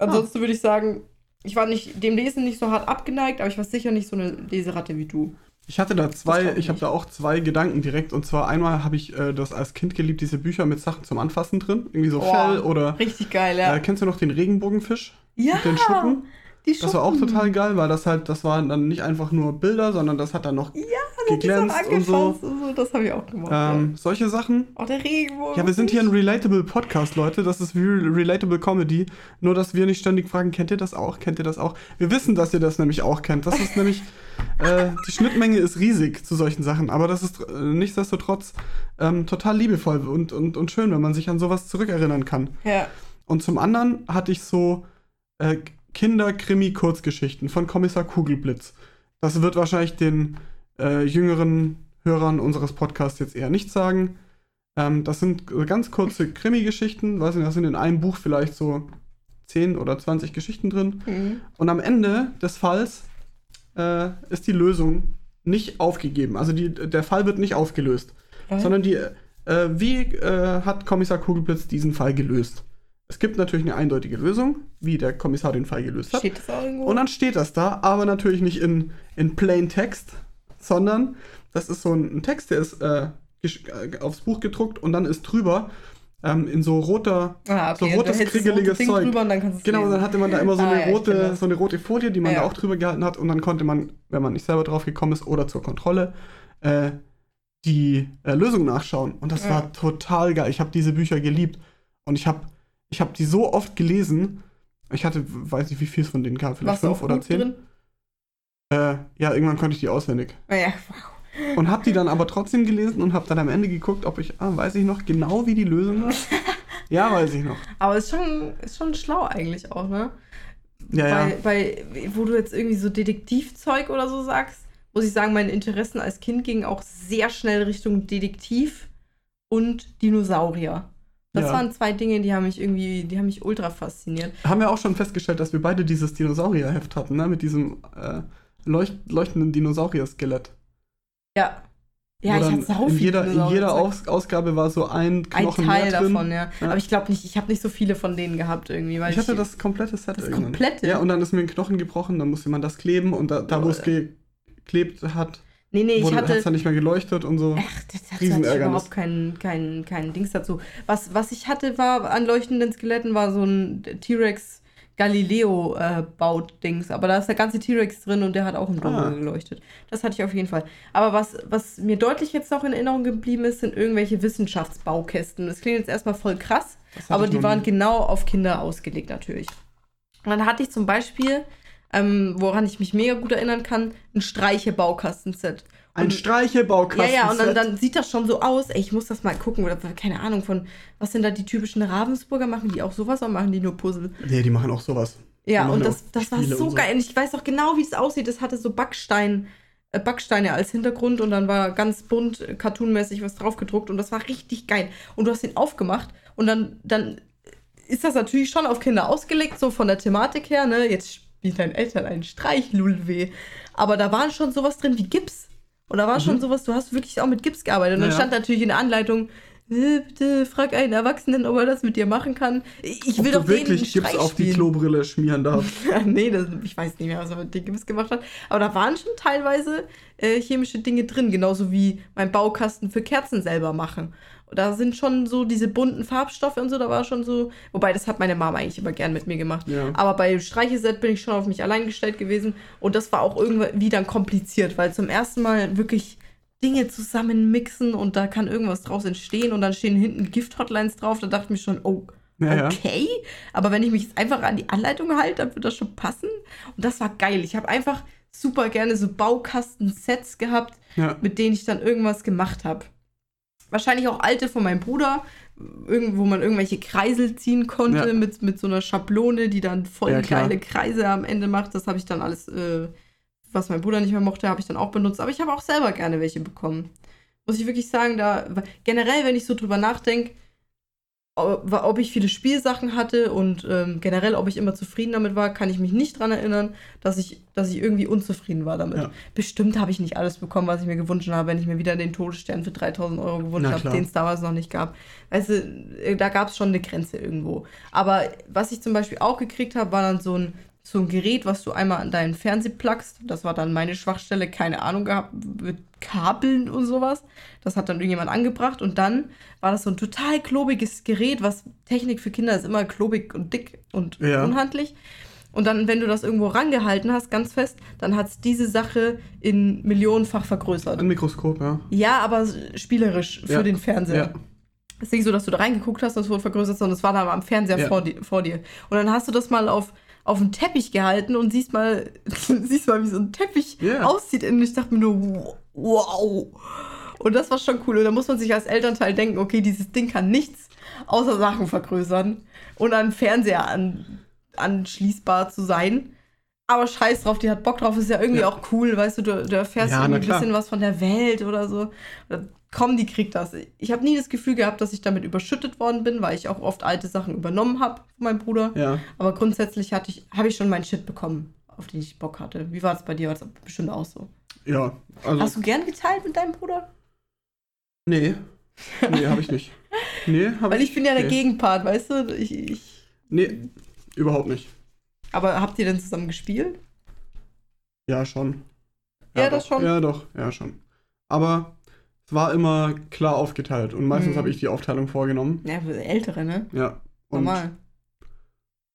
Speaker 2: Ansonsten würde ich sagen, ich war nicht dem Lesen nicht so hart abgeneigt, aber ich war sicher nicht so eine Leseratte wie du.
Speaker 1: Ich hatte da zwei,
Speaker 2: ich
Speaker 1: ich habe da auch zwei Gedanken direkt. Und zwar einmal habe ich äh, das als Kind geliebt, diese Bücher mit Sachen zum Anfassen drin. Irgendwie so
Speaker 2: Oh,
Speaker 1: Fell oder.
Speaker 2: Richtig geil, ja.
Speaker 1: Äh, kennst du noch den Regenbogenfisch?
Speaker 2: ja,
Speaker 1: mit den Schuppen?
Speaker 2: Die
Speaker 1: Das war auch total geil, weil das halt, das waren dann nicht einfach nur Bilder, sondern das hat dann noch
Speaker 2: Ja,
Speaker 1: geglänzt und so.
Speaker 2: und so. Das habe ich auch gemacht.
Speaker 1: Ähm, solche Sachen.
Speaker 2: ja. Auch der Regenbogen.
Speaker 1: Ja, wir sind hier ein relatable Podcast, Leute. Das ist wie relatable Comedy. Nur, dass wir nicht ständig fragen, kennt ihr das auch? Kennt ihr das auch? Wir wissen, dass ihr das nämlich auch kennt. Das ist nämlich, äh, die Schnittmenge ist riesig zu solchen Sachen. Aber das ist äh, nichtsdestotrotz ähm, total liebevoll und, und, und schön, wenn man sich an sowas zurückerinnern kann.
Speaker 2: Ja.
Speaker 1: Und zum anderen hatte ich so äh, Kinder-Krimi-Kurzgeschichten von Kommissar Kugelblitz. Das wird wahrscheinlich den äh, jüngeren Hörern unseres Podcasts jetzt eher nicht sagen. Ähm, das sind ganz kurze Krimi-Geschichten. Weiß nicht, da sind in einem Buch vielleicht so 10 oder 20 Geschichten drin.
Speaker 2: Mhm.
Speaker 1: Und am Ende des Falls äh, ist die Lösung nicht aufgegeben. Also die, der Fall wird nicht aufgelöst sondern die, äh, wie äh, hat Kommissar Kugelblitz diesen Fall gelöst? Es gibt natürlich eine eindeutige Lösung, wie der Kommissar den Fall gelöst hat.
Speaker 2: Steht das auch irgendwo?
Speaker 1: Und dann steht das da, aber natürlich nicht in, in plain Text, sondern das ist so ein, ein Text, der ist äh, äh, aufs Buch gedruckt und dann ist drüber ähm, in so roter,
Speaker 2: Ah,
Speaker 1: so
Speaker 2: und
Speaker 1: rotes, kriegeliges
Speaker 2: rote
Speaker 1: Zeug.
Speaker 2: Drüber und dann kannst
Speaker 1: Genau, und dann hatte man da immer so
Speaker 2: Ah,
Speaker 1: eine,
Speaker 2: ja,
Speaker 1: rote, so eine rote Folie, die man
Speaker 2: Ja.
Speaker 1: da auch drüber gehalten hat. Und dann konnte man, wenn man nicht selber drauf gekommen ist oder zur Kontrolle, äh, die äh, Lösung nachschauen. Und das
Speaker 2: Ja.
Speaker 1: war total geil. Ich habe diese Bücher geliebt. Und ich habe ich hab die so oft gelesen. Ich hatte, weiß nicht, wie viel es von denen gab, vielleicht
Speaker 2: Warst
Speaker 1: fünf oder zehn.
Speaker 2: drin?
Speaker 1: Äh, ja, irgendwann konnte ich die auswendig.
Speaker 2: Ah, ja, wow.
Speaker 1: Und habe die dann aber trotzdem gelesen und habe dann am Ende geguckt, ob ich, ah, weiß ich noch genau, wie die Lösung war. ja, weiß ich noch.
Speaker 2: Aber ist schon, ist schon schlau eigentlich auch, ne?
Speaker 1: Ja, ja.
Speaker 2: Weil, weil, wo du jetzt irgendwie so Detektivzeug oder so sagst, muss ich sagen, meine Interessen als Kind gingen auch sehr schnell Richtung Detektiv und Dinosaurier. Das
Speaker 1: Ja.
Speaker 2: waren zwei Dinge, die haben mich irgendwie, die haben mich ultra fasziniert.
Speaker 1: Haben wir auch schon festgestellt, dass wir beide dieses Dinosaurierheft hatten, ne? Mit diesem äh, leucht leuchtenden Dinosaurier-Skelett.
Speaker 2: Ja. Ja,
Speaker 1: Wo
Speaker 2: ich hatte sau
Speaker 1: in jeder, in jeder Aus Ausgabe war so ein
Speaker 2: Ein
Speaker 1: Knochen
Speaker 2: Teil
Speaker 1: mehr drin.
Speaker 2: davon, ja.
Speaker 1: Ja.
Speaker 2: Aber ich glaube nicht, ich habe nicht so viele von denen gehabt irgendwie, weil
Speaker 1: Ich hatte das komplette Set
Speaker 2: Das
Speaker 1: irgendwann.
Speaker 2: komplette?
Speaker 1: Ja, und dann ist mir ein Knochen gebrochen, dann musste man das kleben und da, da wo es geklebt hat,
Speaker 2: Nee, nee, ich
Speaker 1: hat
Speaker 2: hatte
Speaker 1: es dann nicht mehr geleuchtet und so.
Speaker 2: Ach, das hat überhaupt keinen kein, kein Dings dazu. Was, was ich hatte, war an leuchtenden Skeletten, war so ein T-Rex Galileo äh. Aber da ist der ganze T-Rex drin und der hat auch im Dunkeln
Speaker 1: Ah.
Speaker 2: geleuchtet. Das hatte ich auf jeden Fall. Aber was, was mir deutlich jetzt noch in Erinnerung geblieben ist, sind irgendwelche Wissenschaftsbaukästen. Das klingt jetzt erstmal voll krass, aber die waren genau auf Kinder ausgelegt natürlich. Und dann hatte ich zum Beispiel, ähm, woran ich mich mega gut erinnern kann, ein Streiche-Baukastenset.
Speaker 1: Ein Streichebaukasten.
Speaker 2: ja, ja, und dann, dann sieht das schon so aus. Ey, ich muss das mal gucken. Oder keine Ahnung von, was sind da die typischen Ravensburger? Machen die auch sowas oder machen die nur Puzzle?
Speaker 1: Nee, die machen auch sowas.
Speaker 2: Ja, und das, das war so,
Speaker 1: und so.
Speaker 2: geil. Und ich weiß auch genau, wie es aussieht. Das hatte so Backstein, äh, Backsteine als Hintergrund und dann war ganz bunt, äh, cartoonmäßig was drauf gedruckt und das war richtig geil. Und du hast ihn aufgemacht und dann, dann ist das natürlich schon auf Kinder ausgelegt, so von der Thematik her, ne? Jetzt spielt dein Eltern einen Streich, Lulweh. Aber da war schon sowas drin wie Gips. Und da war schon
Speaker 1: Mhm.
Speaker 2: sowas, du hast wirklich auch mit Gips gearbeitet. Und dann
Speaker 1: Ja,
Speaker 2: stand natürlich in der Anleitung, äh, bitte frag einen Erwachsenen, ob er das mit dir machen kann. Ich
Speaker 1: Ob
Speaker 2: will
Speaker 1: du
Speaker 2: doch den
Speaker 1: wirklich Gips
Speaker 2: Streich
Speaker 1: auf die. Klobrille schmieren darfst.
Speaker 2: Ja, nee, das, ich weiß nicht mehr, was er mit den Gips gemacht hat. Aber da waren schon teilweise äh, chemische Dinge drin, genauso wie mein Baukasten für Kerzen selber machen. Da sind schon so diese bunten Farbstoffe und so, da war schon so. Wobei, das hat meine Mama eigentlich immer gern mit mir gemacht.
Speaker 1: Ja.
Speaker 2: Aber bei Streicheset bin ich schon auf mich allein gestellt gewesen. Und das war auch irgendwie dann kompliziert, weil zum ersten Mal wirklich Dinge zusammen mixen und da kann irgendwas draus entstehen und dann stehen hinten Gift-Hotlines drauf. Da dachte ich mir schon, oh,
Speaker 1: Ja, ja.
Speaker 2: okay. Aber wenn ich mich jetzt einfach an die Anleitung halte, dann wird das schon passen. Und das war geil. Ich habe einfach super gerne so Baukasten-Sets gehabt, mit denen ich dann irgendwas gemacht habe. Wahrscheinlich auch alte von meinem Bruder, irgendwo man irgendwelche Kreisel ziehen konnte
Speaker 1: Ja.
Speaker 2: mit, mit so einer Schablone, die dann voll
Speaker 1: Ja,
Speaker 2: geile Kreise am Ende macht. Das habe ich dann alles, äh, was mein Bruder nicht mehr mochte, habe ich dann auch benutzt. Aber ich habe auch selber gerne welche bekommen. Muss ich wirklich sagen, da generell, wenn ich so drüber nachdenke, ob, ich viele Spielsachen hatte und ähm, generell, ob ich immer zufrieden damit war, kann ich mich nicht dran erinnern, dass ich, dass ich irgendwie unzufrieden war damit.
Speaker 1: Ja.
Speaker 2: Bestimmt habe ich nicht alles bekommen, was ich mir gewünscht habe, wenn ich mir wieder den Todesstern für 3000 Euro gewünscht habe, den es damals noch nicht gab. Weißt du, äh, da gab es schon eine Grenze irgendwo. Aber was ich zum Beispiel auch gekriegt habe, war dann so ein, so ein Gerät, was du einmal an deinen Fernseher plugst. Das war dann meine Schwachstelle, keine Ahnung gehabt, mit Kabeln und sowas. Das hat dann irgendjemand angebracht und dann war das so ein total klobiges Gerät, was Technik für Kinder ist immer klobig und dick und
Speaker 1: Ja.
Speaker 2: unhandlich. Und dann, wenn du das irgendwo rangehalten hast, ganz fest, dann hat es diese Sache in millionenfach vergrößert.
Speaker 1: Ein Mikroskop, ja.
Speaker 2: Ja, aber spielerisch für
Speaker 1: Ja.
Speaker 2: den Fernseher.
Speaker 1: Ja.
Speaker 2: Es ist nicht so, dass du da reingeguckt hast und es wurde vergrößert, sondern es war dann am Fernseher vor, di vor dir. Und dann hast du das mal auf, auf den Teppich gehalten und siehst mal, siehst mal, wie so ein Teppich
Speaker 1: Ja.
Speaker 2: aussieht. Und ich dachte mir nur, wow. Und das war schon cool. Und da muss man sich als Elternteil denken, okay, dieses Ding kann nichts außer Sachen vergrößern und an Fernseher an, anschließbar zu sein. Aber scheiß drauf, die hat Bock drauf, ist ja irgendwie
Speaker 1: Ja.
Speaker 2: auch cool, weißt du, du, du erfährst
Speaker 1: Ja,
Speaker 2: irgendwie ein bisschen was von der Welt oder so. Komm, die kriegt das. Ich habe nie das Gefühl gehabt, dass ich damit überschüttet worden bin, weil ich auch oft alte Sachen übernommen habe von meinem Bruder.
Speaker 1: Ja.
Speaker 2: Aber grundsätzlich hatte ich, habe ich schon meinen Shit bekommen, auf den ich Bock hatte. Wie war es bei dir? War das bestimmt auch so.
Speaker 1: Ja. Also,
Speaker 2: Hast du gern geteilt mit deinem Bruder?
Speaker 1: nee. Nee, habe ich nicht. Nee, habe
Speaker 2: Weil ich bin ja der
Speaker 1: nee.
Speaker 2: Gegenpart, weißt du? Ich, ich,
Speaker 1: Nee, überhaupt nicht.
Speaker 2: aber habt ihr denn zusammen gespielt?
Speaker 1: Ja, schon.
Speaker 2: Ja, das
Speaker 1: doch.
Speaker 2: schon.
Speaker 1: Ja, doch, ja, schon. Aber war immer klar aufgeteilt und meistens
Speaker 2: Mhm.
Speaker 1: habe ich die Aufteilung vorgenommen.
Speaker 2: Ja, für ältere, ne?
Speaker 1: Ja. Und
Speaker 2: Normal.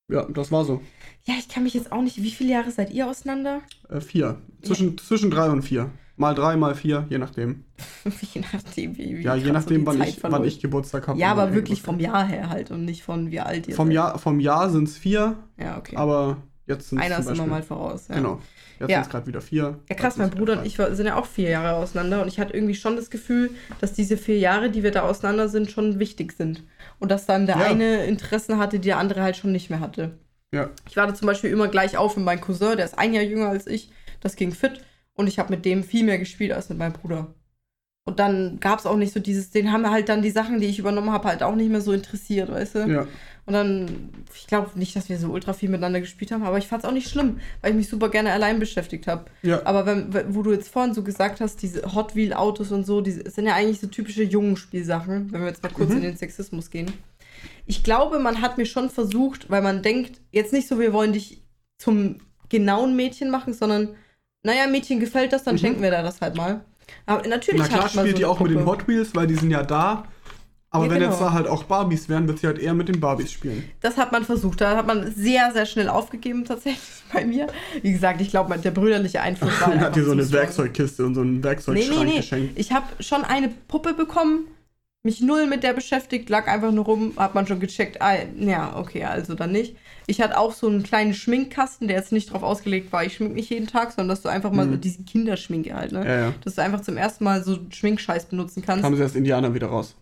Speaker 1: ja, das war so.
Speaker 2: Ja, ich kann mich jetzt auch nicht. Wie viele Jahre seid ihr auseinander?
Speaker 1: Äh, vier. Zwischen, zwischen drei und vier. Mal drei, mal vier, je nachdem.
Speaker 2: je nachdem, wie, wie
Speaker 1: ja, je
Speaker 2: so
Speaker 1: nachdem,
Speaker 2: die
Speaker 1: wann
Speaker 2: Zeit
Speaker 1: ich, wann ich Geburtstag habe.
Speaker 2: Ja, aber wirklich vom Jahr her halt und nicht von wie alt ihr
Speaker 1: Vom
Speaker 2: seid.
Speaker 1: Jahr, vom Jahr sind es vier,
Speaker 2: Ja, okay.
Speaker 1: aber jetzt sind es
Speaker 2: Einer ist immer mal voraus. Ja.
Speaker 1: Genau. Jetzt
Speaker 2: Ja.
Speaker 1: sind es gerade wieder vier.
Speaker 2: Ja, krass, mein Bruder und ich sind ja auch vier Jahre auseinander und ich hatte irgendwie schon das Gefühl, dass diese vier Jahre, die wir da auseinander sind, schon wichtig sind. Und dass dann der
Speaker 1: Ja.
Speaker 2: eine Interessen hatte, die der andere halt schon nicht mehr hatte.
Speaker 1: Ja.
Speaker 2: Ich warte zum Beispiel immer gleich auf mit meinem Cousin, der ist ein Jahr jünger als ich. Das ging fit und ich habe mit dem viel mehr gespielt als mit meinem Bruder. Und dann gab es auch nicht so dieses, den haben halt dann die Sachen, die ich übernommen habe, halt auch nicht mehr so interessiert, weißt du?
Speaker 1: Ja.
Speaker 2: Und dann, ich glaube nicht, dass wir so ultra viel miteinander gespielt haben, aber ich fand es auch nicht schlimm, weil ich mich super gerne allein beschäftigt habe.
Speaker 1: Ja.
Speaker 2: Aber wenn, wo du jetzt vorhin so gesagt hast, diese Hot Wheel Autos und so, die sind ja eigentlich so typische Jungenspielsachen, wenn wir jetzt mal kurz
Speaker 1: Mhm.
Speaker 2: in den Sexismus gehen. Ich glaube, man hat mir schon versucht, weil man denkt, jetzt nicht so, wir wollen dich zum genauen Mädchen machen, sondern, naja, Mädchen gefällt das, dann
Speaker 1: Mhm.
Speaker 2: schenken wir da das halt mal. Aber natürlich
Speaker 1: Na klar spielt
Speaker 2: so
Speaker 1: die auch mit den. Hot Wheels, weil die sind ja da. Aber
Speaker 2: Ja,
Speaker 1: wenn
Speaker 2: genau.
Speaker 1: jetzt da halt auch Barbies wären, wird sie halt eher mit den Barbies spielen.
Speaker 2: Das hat man versucht. Da hat man sehr, sehr schnell aufgegeben, tatsächlich bei mir. Wie gesagt, ich glaube, der brüderliche Einfluss war. Halt
Speaker 1: hat dir so eine
Speaker 2: strong.
Speaker 1: Werkzeugkiste und so einen
Speaker 2: Nee,
Speaker 1: Werkzeugschrank
Speaker 2: nee, nee.
Speaker 1: geschenkt.
Speaker 2: Ich habe schon eine Puppe bekommen, mich null mit der beschäftigt, lag einfach nur rum, hat man schon gecheckt. Ah, ja, okay, also dann nicht. Ich hatte auch so einen kleinen Schminkkasten, der jetzt nicht drauf ausgelegt war, ich schmink mich jeden Tag, sondern dass du einfach mal
Speaker 1: Mhm.
Speaker 2: so diese Kinderschminke halt, ne?
Speaker 1: Ja, ja.
Speaker 2: Dass du einfach zum ersten Mal so Schminkscheiß benutzen kannst.
Speaker 1: Kamen sie erst Indianer wieder raus.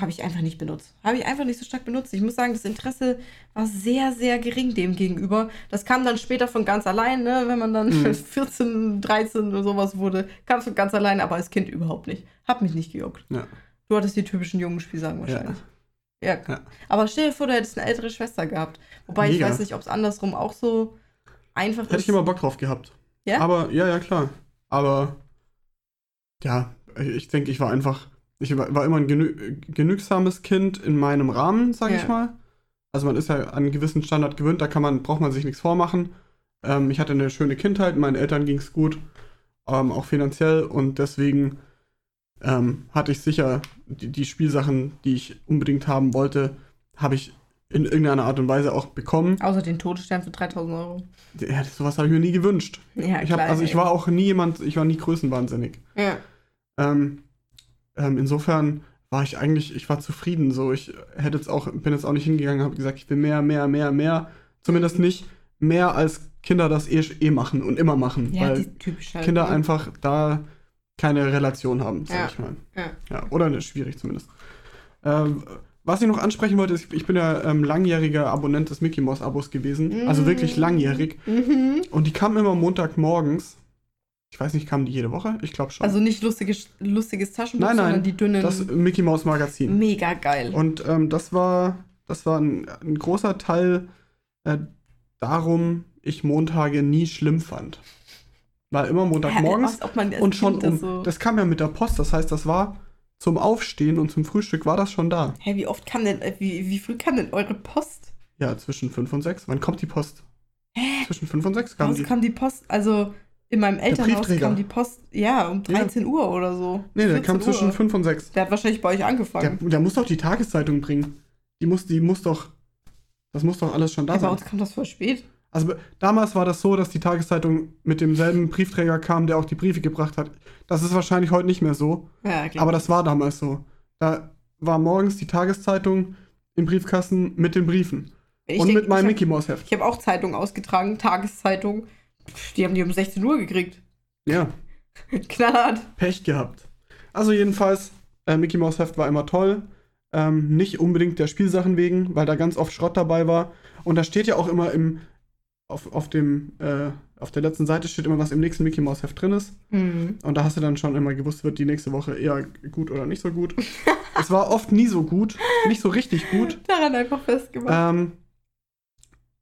Speaker 2: Habe ich einfach nicht benutzt. Habe ich einfach nicht so stark benutzt. Ich muss sagen, das Interesse war sehr, sehr gering dem gegenüber. Das kam dann später von ganz allein, ne? wenn man dann
Speaker 1: Mhm.
Speaker 2: 14, 13 oder sowas wurde. Kam es von ganz allein, aber als Kind überhaupt nicht. Hab mich nicht gejuckt.
Speaker 1: Ja.
Speaker 2: Du hattest die typischen jungen Spielsachen wahrscheinlich. Ja.
Speaker 1: Ja.
Speaker 2: Aber stell dir vor, du hättest eine ältere Schwester gehabt. Wobei
Speaker 1: Mega.
Speaker 2: ich weiß nicht, ob es andersrum auch so einfach
Speaker 1: Hätte
Speaker 2: ist.
Speaker 1: ich immer Bock drauf gehabt.
Speaker 2: Ja?
Speaker 1: Aber, ja, ja, klar. Aber, ja, ich denke, ich war einfach, ich war, immer ein genü genügsames Kind in meinem Rahmen, sage
Speaker 2: Ja.
Speaker 1: ich mal. Also man ist ja an einen gewissen Standard gewöhnt, da kann man, braucht man sich nichts vormachen. Ähm, ich hatte eine schöne Kindheit, meinen Eltern ging es gut, ähm, auch finanziell und deswegen ähm, hatte ich sicher die, die Spielsachen, die ich unbedingt haben wollte, habe ich in irgendeiner Art und Weise auch bekommen.
Speaker 2: Außer den Todesstern für 3000 Euro.
Speaker 1: Ja, sowas habe ich mir nie gewünscht.
Speaker 2: Ja,
Speaker 1: Ich hab,
Speaker 2: klar,
Speaker 1: also ich war auch nie jemand, ich war nie größenwahnsinnig.
Speaker 2: Ja.
Speaker 1: Ähm, ähm, insofern war ich eigentlich, ich war zufrieden. So, ich hätte jetzt auch, bin jetzt auch nicht hingegangen, habe gesagt, ich will mehr, mehr, mehr, mehr. Zumindest nicht mehr als Kinder das eh, eh machen und immer machen,
Speaker 2: Ja,
Speaker 1: weil
Speaker 2: halt.
Speaker 1: Kinder
Speaker 2: ne?
Speaker 1: einfach da keine Relation haben, sag
Speaker 2: Ja.
Speaker 1: ich mal.
Speaker 2: Ja.
Speaker 1: Ja, oder ne, schwierig zumindest. Ähm, was ich noch ansprechen wollte, ist, ich bin ja ähm, langjähriger Abonnent des Mickey Mouse Abos gewesen. Also wirklich
Speaker 2: Mm.
Speaker 1: langjährig.
Speaker 2: Mhm.
Speaker 1: Und die kamen immer Montagmorgens. Ich weiß nicht, kamen die jede Woche? Ich glaube schon.
Speaker 2: Also nicht lustiges, lustiges Taschenbuch,
Speaker 1: Nein, nein,
Speaker 2: sondern die dünnen.
Speaker 1: das Mickey Mouse Magazin.
Speaker 2: mega geil.
Speaker 1: Und ähm, das war, das war ein, ein großer Teil äh, darum, ich Montage nie schlimm fand. War immer Montagmorgens
Speaker 2: man als
Speaker 1: und schon um.
Speaker 2: das so.
Speaker 1: Das kam ja mit der Post, das heißt, das war zum Aufstehen und zum Frühstück war das schon da.
Speaker 2: Hä, wie oft kam denn, äh, wie, wie früh kam denn eure Post?
Speaker 1: Ja, zwischen 5 und 6. Wann kommt die Post?
Speaker 2: Hä?
Speaker 1: Zwischen 5 und 6
Speaker 2: Bei
Speaker 1: kam
Speaker 2: uns
Speaker 1: die.
Speaker 2: kam die Post, also in meinem Elternhaus kam die Post, ja, um
Speaker 1: Ja.
Speaker 2: 13 Uhr oder so.
Speaker 1: Nee, der
Speaker 2: 14
Speaker 1: kam zwischen
Speaker 2: Uhr.
Speaker 1: 5 und 6.
Speaker 2: Der hat wahrscheinlich bei euch
Speaker 1: Der,
Speaker 2: angefangen.
Speaker 1: der muss doch die Tageszeitung bringen. Die muss, die muss doch. Das muss doch alles schon da
Speaker 2: Ja, bei
Speaker 1: sein.
Speaker 2: uns kam das voll spät.
Speaker 1: Also damals war das so, dass die Tageszeitung mit demselben Briefträger kam, der auch die Briefe gebracht hat. Das ist wahrscheinlich heute nicht mehr so,
Speaker 2: Ja, klar.
Speaker 1: aber das war damals so. Da war morgens die Tageszeitung im Briefkasten mit den Briefen
Speaker 2: Ich
Speaker 1: und
Speaker 2: denk,
Speaker 1: mit meinem
Speaker 2: hab-
Speaker 1: Mickey Mouse Heft.
Speaker 2: Ich habe auch Zeitung ausgetragen, Tageszeitung. Die haben die um 16 Uhr gekriegt.
Speaker 1: Ja,
Speaker 2: Knallhart.
Speaker 1: Pech gehabt. Also jedenfalls, äh, Mickey Mouse Heft war immer toll. Ähm, nicht unbedingt der Spielsachen wegen, weil da ganz oft Schrott dabei war. Und da steht ja auch immer im auf, auf dem äh, auf der letzten Seite steht immer, was im nächsten Mickey Mouse Heft drin ist.
Speaker 2: Mhm.
Speaker 1: Und da hast du dann schon immer gewusst, wird die nächste Woche eher gut oder nicht so gut. es war oft nie so gut, nicht so richtig gut.
Speaker 2: Daran einfach festgemacht.
Speaker 1: Ähm,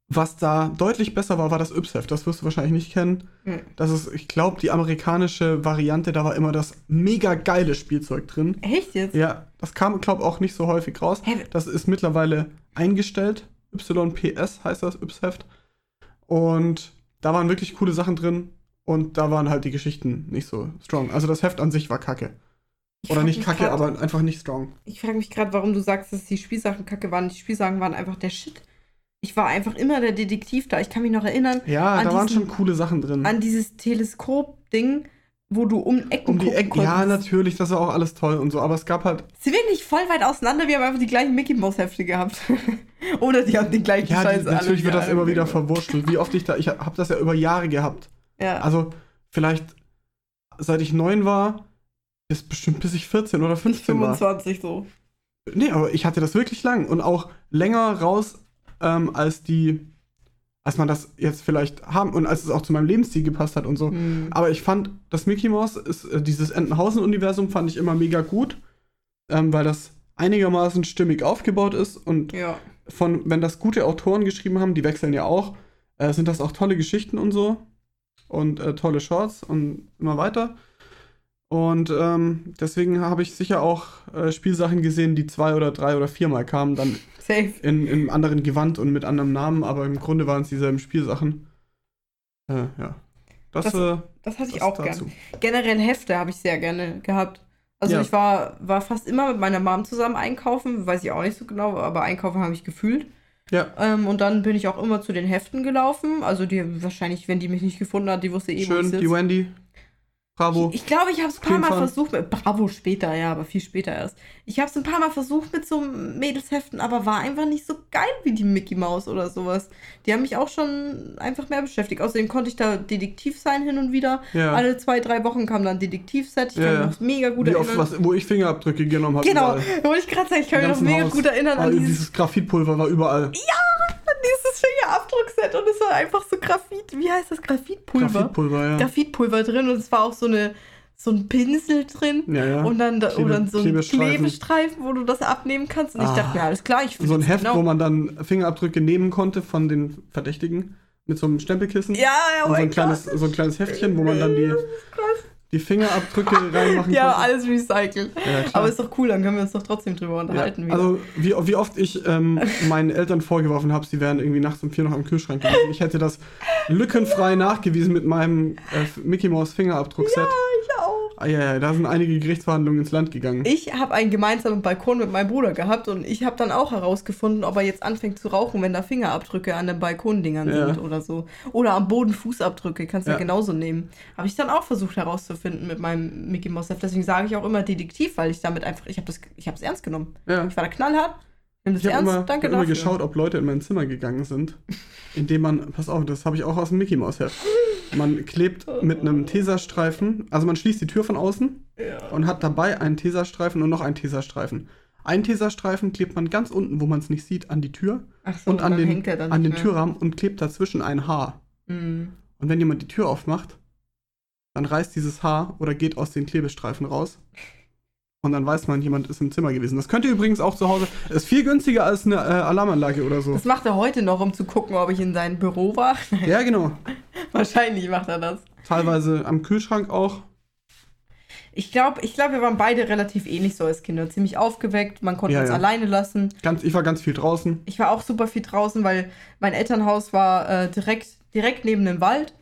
Speaker 1: was da deutlich besser war, war das Yps-Heft. Das wirst du wahrscheinlich nicht kennen.
Speaker 2: Mhm.
Speaker 1: Das ist, ich glaube, die amerikanische Variante, da war immer das mega geile Spielzeug drin.
Speaker 2: Echt jetzt?
Speaker 1: Ja, das kam, glaube ich, auch nicht so häufig raus.
Speaker 2: Hä?
Speaker 1: Das ist mittlerweile eingestellt. YPS heißt das, Yps-Heft. Und da waren wirklich coole Sachen drin. Und da waren halt die Geschichten nicht so strong. Also das Heft an sich war kacke.
Speaker 2: Ich
Speaker 1: Oder nicht kacke,
Speaker 2: grad-
Speaker 1: aber einfach nicht strong.
Speaker 2: Ich frage mich gerade, warum du sagst, dass die Spielsachen kacke waren. Die Spielsachen waren einfach der Shit. Ich war einfach immer der Detektiv da. Ich kann mich noch erinnern
Speaker 1: Ja, da waren
Speaker 2: diesen-
Speaker 1: schon coole Sachen drin.
Speaker 2: an dieses Teleskop-Ding, wo du um Ecken
Speaker 1: um die Ecken. Ja, natürlich, das war auch alles toll und so. Aber es gab halt.
Speaker 2: Sind wir nicht voll weit auseinander? Wir haben einfach die gleichen Mickey Mouse Hefte gehabt. Oder die haben den gleichen
Speaker 1: Ja,
Speaker 2: Scheiß
Speaker 1: die, natürlich wird das immer wieder verwurschtelt. Wie oft ich da. Ich habe das ja über Jahre gehabt.
Speaker 2: Ja.
Speaker 1: Also, vielleicht seit ich neun war, bis bestimmt bis ich 14 oder 15 war.
Speaker 2: 25 so.
Speaker 1: Nee, aber ich hatte das wirklich lang und auch länger raus, ähm, als die, als man das jetzt vielleicht haben und als es auch zu meinem Lebensstil gepasst hat und so.
Speaker 2: Hm.
Speaker 1: Aber ich fand, das Mickey Mouse ist, äh, dieses Entenhausen-Universum fand ich immer mega gut, ähm, weil das einigermaßen stimmig aufgebaut ist und
Speaker 2: Ja.
Speaker 1: von, wenn das gute Autoren geschrieben haben, die wechseln ja auch, äh, sind das auch tolle Geschichten und so und äh, tolle Shorts und immer weiter. Und ähm, deswegen habe ich sicher auch äh, Spielsachen gesehen, die zwei oder drei oder viermal kamen, dann
Speaker 2: Safe.
Speaker 1: in, in einem anderen Gewand und mit anderem Namen, aber im Grunde waren es dieselben Spielsachen. Äh, ja. Das,
Speaker 2: Das-
Speaker 1: äh,
Speaker 2: Das hatte ich
Speaker 1: das
Speaker 2: auch
Speaker 1: dazu.
Speaker 2: gern. Generell Hefte habe ich sehr gerne gehabt. Also
Speaker 1: Ja.
Speaker 2: ich war, war fast immer mit meiner Mom zusammen einkaufen, weiß ich auch nicht so genau, aber einkaufen habe ich gefühlt.
Speaker 1: Ja,
Speaker 2: Ähm, und dann bin ich auch immer zu den Heften gelaufen. Also die wahrscheinlich, wenn die mich nicht gefunden hat, die wusste eh, wo ich
Speaker 1: schön,
Speaker 2: sitze.
Speaker 1: die Wendy. Bravo.
Speaker 2: Ich, ich glaube, ich habe es ein paar Mal versucht. Mit, Bravo später, ja, aber viel später erst. Ich habe es ein paar Mal versucht mit so Mädelsheften, aber war einfach nicht so geil wie die Mickey Maus oder sowas. Die haben mich auch schon einfach mehr beschäftigt. Außerdem konnte ich da Detektiv sein hin und wieder.
Speaker 1: ja.
Speaker 2: Alle zwei, drei Wochen kam dann ein Detektivset. Ich
Speaker 1: Ja,
Speaker 2: kann
Speaker 1: ja.
Speaker 2: mich noch mega gut
Speaker 1: Wie oft,
Speaker 2: erinnern.
Speaker 1: was, wo ich Fingerabdrücke genommen habe.
Speaker 2: genau,
Speaker 1: überall.
Speaker 2: wollte ich gerade sagen, ich kann mich noch mega
Speaker 1: Haus.
Speaker 2: gut erinnern an
Speaker 1: Ah,
Speaker 2: dieses,
Speaker 1: dieses Graphitpulver war überall.
Speaker 2: dieses Fingerabdruckset und es war einfach so Graphit. Wie heißt das? Graphitpulver?
Speaker 1: Graphitpulver, ja.
Speaker 2: Graphitpulver drin und es war auch so, eine, so ein Pinsel drin.
Speaker 1: ja, ja.
Speaker 2: Und dann, da,
Speaker 1: Klebe-
Speaker 2: oder so ein
Speaker 1: Klebestreifen.
Speaker 2: Klebestreifen. wo du das abnehmen kannst. Und ich
Speaker 1: Ah.
Speaker 2: dachte mir, alles klar, ich
Speaker 1: so ein Heft,
Speaker 2: genau.
Speaker 1: wo man dann Fingerabdrücke nehmen konnte von den Verdächtigen mit so einem Stempelkissen.
Speaker 2: Ja, ja, oh
Speaker 1: und so ein, kleines, so ein kleines Heftchen, wo man dann die, die Fingerabdrücke reinmachen
Speaker 2: Ja,
Speaker 1: konnte.
Speaker 2: alles recycelt.
Speaker 1: Ja.
Speaker 2: Aber ist doch cool, dann können wir uns doch trotzdem drüber unterhalten.
Speaker 1: Ja, also wie, wie oft ich ähm, meinen Eltern vorgeworfen habe, sie wären irgendwie nachts um vier noch am Kühlschrank gewesen. Ich hätte das lückenfrei nachgewiesen mit meinem äh, Mickey Mouse Fingerabdruckset.
Speaker 2: ja.
Speaker 1: Ah, ja, ja, da sind einige Gerichtsverhandlungen ins Land gegangen.
Speaker 2: Ich habe einen gemeinsamen Balkon mit meinem Bruder gehabt und ich habe dann auch herausgefunden, ob er jetzt anfängt zu rauchen, wenn da Fingerabdrücke an den Balkondingern
Speaker 1: Ja.
Speaker 2: sind oder so. Oder am Boden Fußabdrücke, kannst du ja.
Speaker 1: Ja.
Speaker 2: genauso nehmen. Habe ich dann auch versucht herauszufinden mit meinem Mickey Mouse. Deswegen sage ich auch immer Detektiv, weil ich damit einfach, ich habe das, ich habe es ernst genommen.
Speaker 1: ja.
Speaker 2: Ich war da knallhart. Nimm das
Speaker 1: Ich habe
Speaker 2: ernst,
Speaker 1: immer,
Speaker 2: danke
Speaker 1: hab immer
Speaker 2: dafür.
Speaker 1: geschaut, ob Leute in mein Zimmer gegangen sind, indem man, pass auf, das habe ich auch aus dem Mickey Mouse Heft. Man klebt mit einem Tesastreifen, also man schließt die Tür von außen
Speaker 2: Ja.
Speaker 1: und hat dabei einen Tesastreifen und noch einen Tesastreifen. Einen Tesastreifen klebt man ganz unten, wo man es nicht sieht, an die Tür
Speaker 2: so,
Speaker 1: und an den, an den. Türrahmen und klebt dazwischen ein Haar.
Speaker 2: Mhm.
Speaker 1: Und wenn jemand die Tür aufmacht, dann reißt dieses Haar oder geht aus den Klebestreifen raus. Und dann weiß man, jemand ist im Zimmer gewesen. Das könnte übrigens auch zu Hause. Ist viel günstiger als eine äh, Alarmanlage oder so.
Speaker 2: Das macht er heute noch, um zu gucken, ob ich in seinem Büro war.
Speaker 1: Ja, genau.
Speaker 2: Wahrscheinlich macht er das.
Speaker 1: Teilweise am Kühlschrank auch.
Speaker 2: Ich glaube, ich glaub, wir waren beide relativ ähnlich so als Kinder. Ziemlich aufgeweckt, man konnte
Speaker 1: Ja,
Speaker 2: uns
Speaker 1: ja.
Speaker 2: alleine lassen.
Speaker 1: Ganz, ich war ganz viel draußen.
Speaker 2: Ich war auch super viel draußen, weil mein Elternhaus war äh, direkt, direkt neben dem Wald.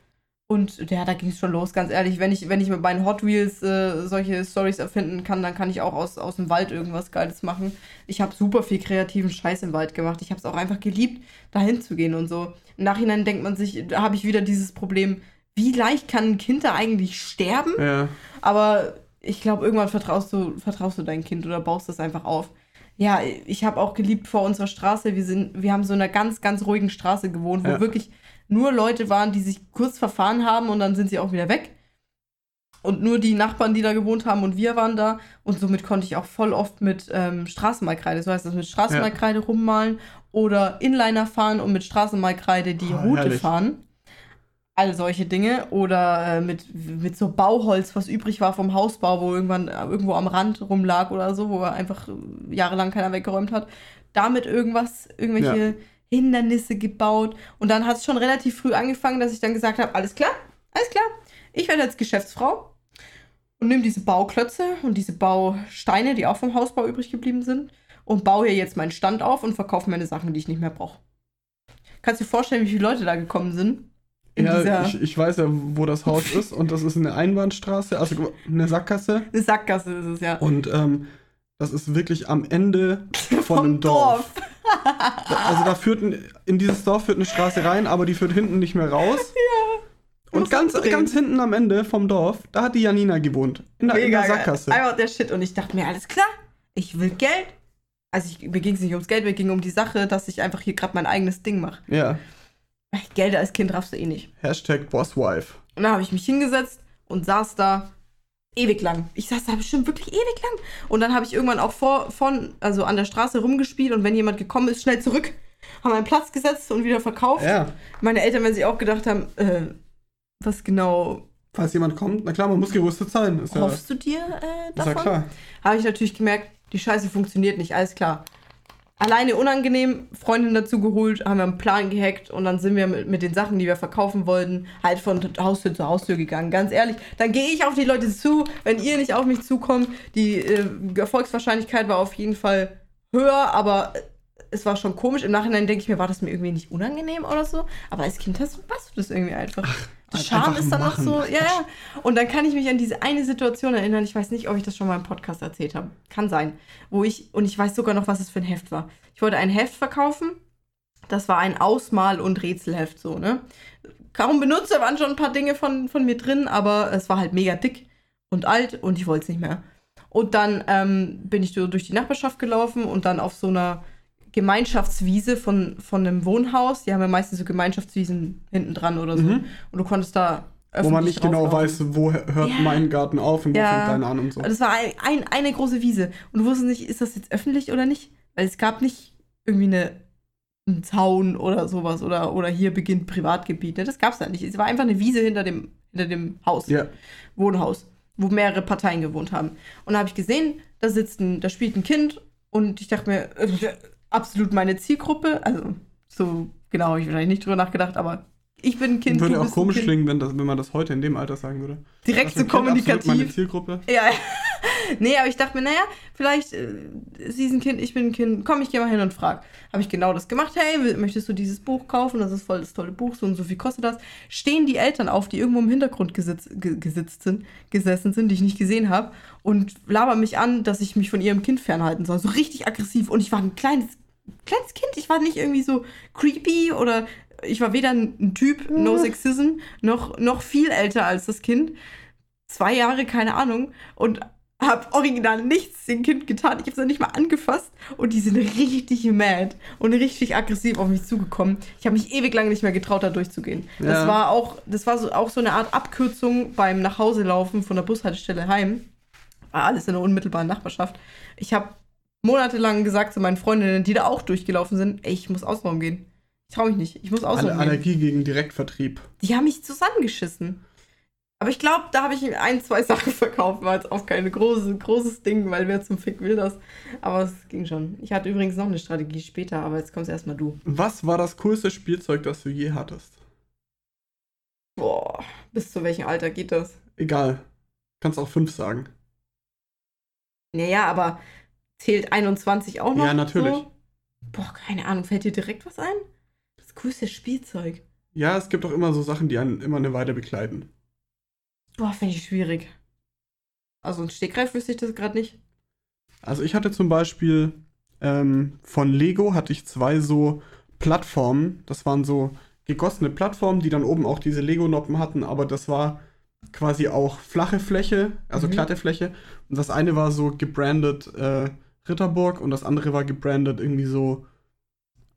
Speaker 2: Und ja, da ging es schon los, ganz ehrlich. Wenn ich, wenn ich mit meinen Hot Wheels äh, solche Stories erfinden kann, dann kann ich auch aus, aus dem Wald irgendwas Geiles machen. Ich habe super viel kreativen Scheiß im Wald gemacht. Ich habe es auch einfach geliebt, dahin zu gehen und so. Im Nachhinein denkt man sich, da habe ich wieder dieses Problem, wie leicht kann ein Kind da eigentlich sterben?
Speaker 1: Ja.
Speaker 2: Aber ich glaube, irgendwann vertraust du, vertraust du dein Kind oder baust das einfach auf. Ja, ich habe auch geliebt vor unserer Straße. Wir, sind, wir haben so in einer ganz, ganz ruhigen Straße gewohnt, wo
Speaker 1: Ja.
Speaker 2: wirklich nur Leute waren, die sich kurz verfahren haben und dann sind sie auch wieder weg. Und nur die Nachbarn, die da gewohnt haben und wir waren da. Und somit konnte ich auch voll oft mit ähm, Straßenmalkreide, so heißt das, mit Straßenmalkreide rummalen oder Inliner fahren und mit Straßenmalkreide die
Speaker 1: Ah,
Speaker 2: Route
Speaker 1: herrlich.
Speaker 2: fahren. All solche Dinge. Oder äh, mit, mit so Bauholz, was übrig war vom Hausbau, wo irgendwann äh, irgendwo am Rand rumlag oder so, wo einfach äh, jahrelang keiner weggeräumt hat. Damit irgendwas, irgendwelche Hindernisse gebaut. Und dann hat es schon relativ früh angefangen, dass ich dann gesagt habe, alles klar, alles klar. Ich werde jetzt Geschäftsfrau und nehme diese Bauklötze und diese Bausteine, die auch vom Hausbau übrig geblieben sind, und baue hier jetzt meinen Stand auf und verkaufe meine Sachen, die ich nicht mehr brauche. Kannst du dir vorstellen, wie viele Leute da gekommen sind? In
Speaker 1: ja, ich, ich weiß ja, wo das Haus ist und das ist eine Einbahnstraße, also eine Sackgasse.
Speaker 2: eine Sackgasse ist es ja.
Speaker 1: Und ähm, das ist wirklich am Ende von einem Dorf. Da, also da führt ein, in dieses Dorf führt eine Straße rein, aber die führt hinten nicht mehr raus.
Speaker 2: Du
Speaker 1: Und ganz,
Speaker 2: umdrehen.
Speaker 1: ganz hinten am Ende vom Dorf, da hat die Janina gewohnt. In der, in
Speaker 2: Mega
Speaker 1: der
Speaker 2: geil.
Speaker 1: Sackgasse.
Speaker 2: Einfach der Shit. Und ich dachte mir, alles klar, ich will Geld. Also ich, mir ging es nicht ums Geld, mir ging um die Sache, dass ich einfach hier gerade mein eigenes Ding mache.
Speaker 1: Ja.
Speaker 2: Geld als Kind raffst du eh nicht.
Speaker 1: Hashtag Bosswife.
Speaker 2: Und dann habe ich mich hingesetzt und saß da ewig lang. Ich saß da bestimmt wirklich ewig lang. Und dann habe ich irgendwann auch vor, von, also an der Straße rumgespielt und wenn jemand gekommen ist, schnell zurück, haben einen Platz gesetzt und wieder verkauft.
Speaker 1: Ja.
Speaker 2: Meine Eltern, wenn sie auch gedacht haben, äh, was genau
Speaker 1: Falls jemand kommt, na klar, man muss gerüstet sein. Ist ja,
Speaker 2: hoffst du dir äh,
Speaker 1: ist ja
Speaker 2: davon?
Speaker 1: klar.
Speaker 2: habe ich natürlich gemerkt, die Scheiße funktioniert nicht, alles klar. Alleine unangenehm, Freundin dazu geholt, haben wir einen Plan gehackt und dann sind wir mit, mit den Sachen, die wir verkaufen wollten, halt von Haustür zu Haustür gegangen. Ganz ehrlich, dann gehe ich auf die Leute zu, wenn ihr nicht auf mich zukommt. Die äh, Erfolgswahrscheinlichkeit war auf jeden Fall höher, aber es war schon komisch. Im Nachhinein denke ich mir, war das mir irgendwie nicht unangenehm oder so? Aber als Kind hast, machst du das irgendwie einfach. Der
Speaker 1: ein-
Speaker 2: Charme
Speaker 1: einfach
Speaker 2: ist dann noch
Speaker 1: machen.
Speaker 2: so, ja, ja. Und dann kann ich mich an diese eine Situation erinnern. Ich weiß nicht, ob ich das schon mal im Podcast erzählt habe. Kann sein. Wo ich, und ich weiß sogar noch, was es für ein Heft war. Ich wollte ein Heft verkaufen. Das war ein Ausmal- und Rätselheft, so, ne? Kaum benutzt, da waren schon ein paar Dinge von, von mir drin, aber es war halt mega dick und alt und ich wollte es nicht mehr. Und dann ähm, bin ich so durch die Nachbarschaft gelaufen und dann auf so einer Gemeinschaftswiese von, von einem Wohnhaus. Die haben ja meistens so Gemeinschaftswiesen hinten dran oder so.
Speaker 1: Mhm.
Speaker 2: Und du konntest da
Speaker 1: Wo man
Speaker 2: öffentlich
Speaker 1: nicht genau weiß, wo hört
Speaker 2: Ja.
Speaker 1: mein Garten auf und wo
Speaker 2: Ja.
Speaker 1: fängt deiner an und so.
Speaker 2: Das war ein, ein, eine große Wiese. Und du wusstest nicht, ist das jetzt öffentlich oder nicht? Weil es gab nicht irgendwie eine, einen Zaun oder sowas oder, oder hier beginnt Privatgebiet. Ne? Das gab es da nicht. Es war einfach eine Wiese hinter dem, hinter dem Haus.
Speaker 1: Ja.
Speaker 2: Wohnhaus, wo mehrere Parteien gewohnt haben. Und da habe ich gesehen, da sitzt ein, da spielt ein Kind und ich dachte mir, äh, absolut meine Zielgruppe. Also so genau habe ich wahrscheinlich nicht drüber nachgedacht, aber ich bin ein Kind.
Speaker 1: Würde auch komisch klingen, wenn, das, wenn man das heute in dem Alter sagen würde.
Speaker 2: Direkt
Speaker 1: Das
Speaker 2: so
Speaker 1: Kind, absolut Meine
Speaker 2: kommunikativ.
Speaker 1: Zielgruppe.
Speaker 2: Ja, nee, aber ich dachte mir, naja, vielleicht, äh, sie ist ein Kind, ich bin ein Kind, komm, ich gehe mal hin und frag. Habe ich genau das gemacht, hey, möchtest du dieses Buch kaufen? Das ist voll das tolle Buch, so und so viel kostet das. Stehen die Eltern auf, die irgendwo im Hintergrund gesitzt, ge, gesitzt sind, gesessen sind, die ich nicht gesehen habe, und labern mich an, dass ich mich von ihrem Kind fernhalten soll. So richtig aggressiv. Und ich war ein kleines, kleines Kind, ich war nicht irgendwie so creepy oder ich war weder ein Typ, no sexism, noch, noch viel älter als das Kind zwei Jahre, keine Ahnung, und habe original nichts dem Kind getan. Ich habe es noch nicht mal angefasst und die sind richtig mad und richtig aggressiv auf mich zugekommen. Ich habe mich ewig lang nicht mehr getraut, da durchzugehen.
Speaker 1: Ja.
Speaker 2: Das war auch, das war so, auch so eine Art Abkürzung beim Nachhauselaufen von der Bushaltestelle heim. War alles in der unmittelbaren Nachbarschaft. Ich habe monatelang gesagt zu meinen Freundinnen, die da auch durchgelaufen sind, ey, ich muss außenrum gehen. Ich traue mich nicht. Ich muss außenrum
Speaker 1: Alle
Speaker 2: gehen.
Speaker 1: Allergie gegen Direktvertrieb.
Speaker 2: Die haben mich zusammengeschissen. Aber ich glaube, da habe ich ein, zwei Sachen verkauft. War jetzt auch kein großes, großes Ding, weil wer zum Fick will das. Aber es ging schon. Ich hatte übrigens noch eine Strategie später, aber jetzt kommst erstmal du.
Speaker 1: Was war das coolste Spielzeug, das du je hattest?
Speaker 2: Boah, bis zu welchem Alter geht das?
Speaker 1: Egal. Kannst auch fünf sagen.
Speaker 2: Naja, aber zählt 21 auch noch?
Speaker 1: Ja, natürlich.
Speaker 2: So? Boah, keine Ahnung. Fällt dir direkt was ein? Das coolste Spielzeug.
Speaker 1: Ja, es gibt auch immer so Sachen, die einen immer eine Weile begleiten.
Speaker 2: Boah, finde ich schwierig. Also ein Stegreif wüsste ich das gerade nicht.
Speaker 1: Also ich hatte zum Beispiel ähm, von Lego hatte ich zwei so Plattformen. Das waren so gegossene Plattformen, die dann oben auch diese Lego-Noppen hatten, aber das war quasi auch flache Fläche, also
Speaker 2: Mhm.
Speaker 1: glatte Fläche. Und das eine war so gebrandet äh, Ritterburg und das andere war gebrandet irgendwie so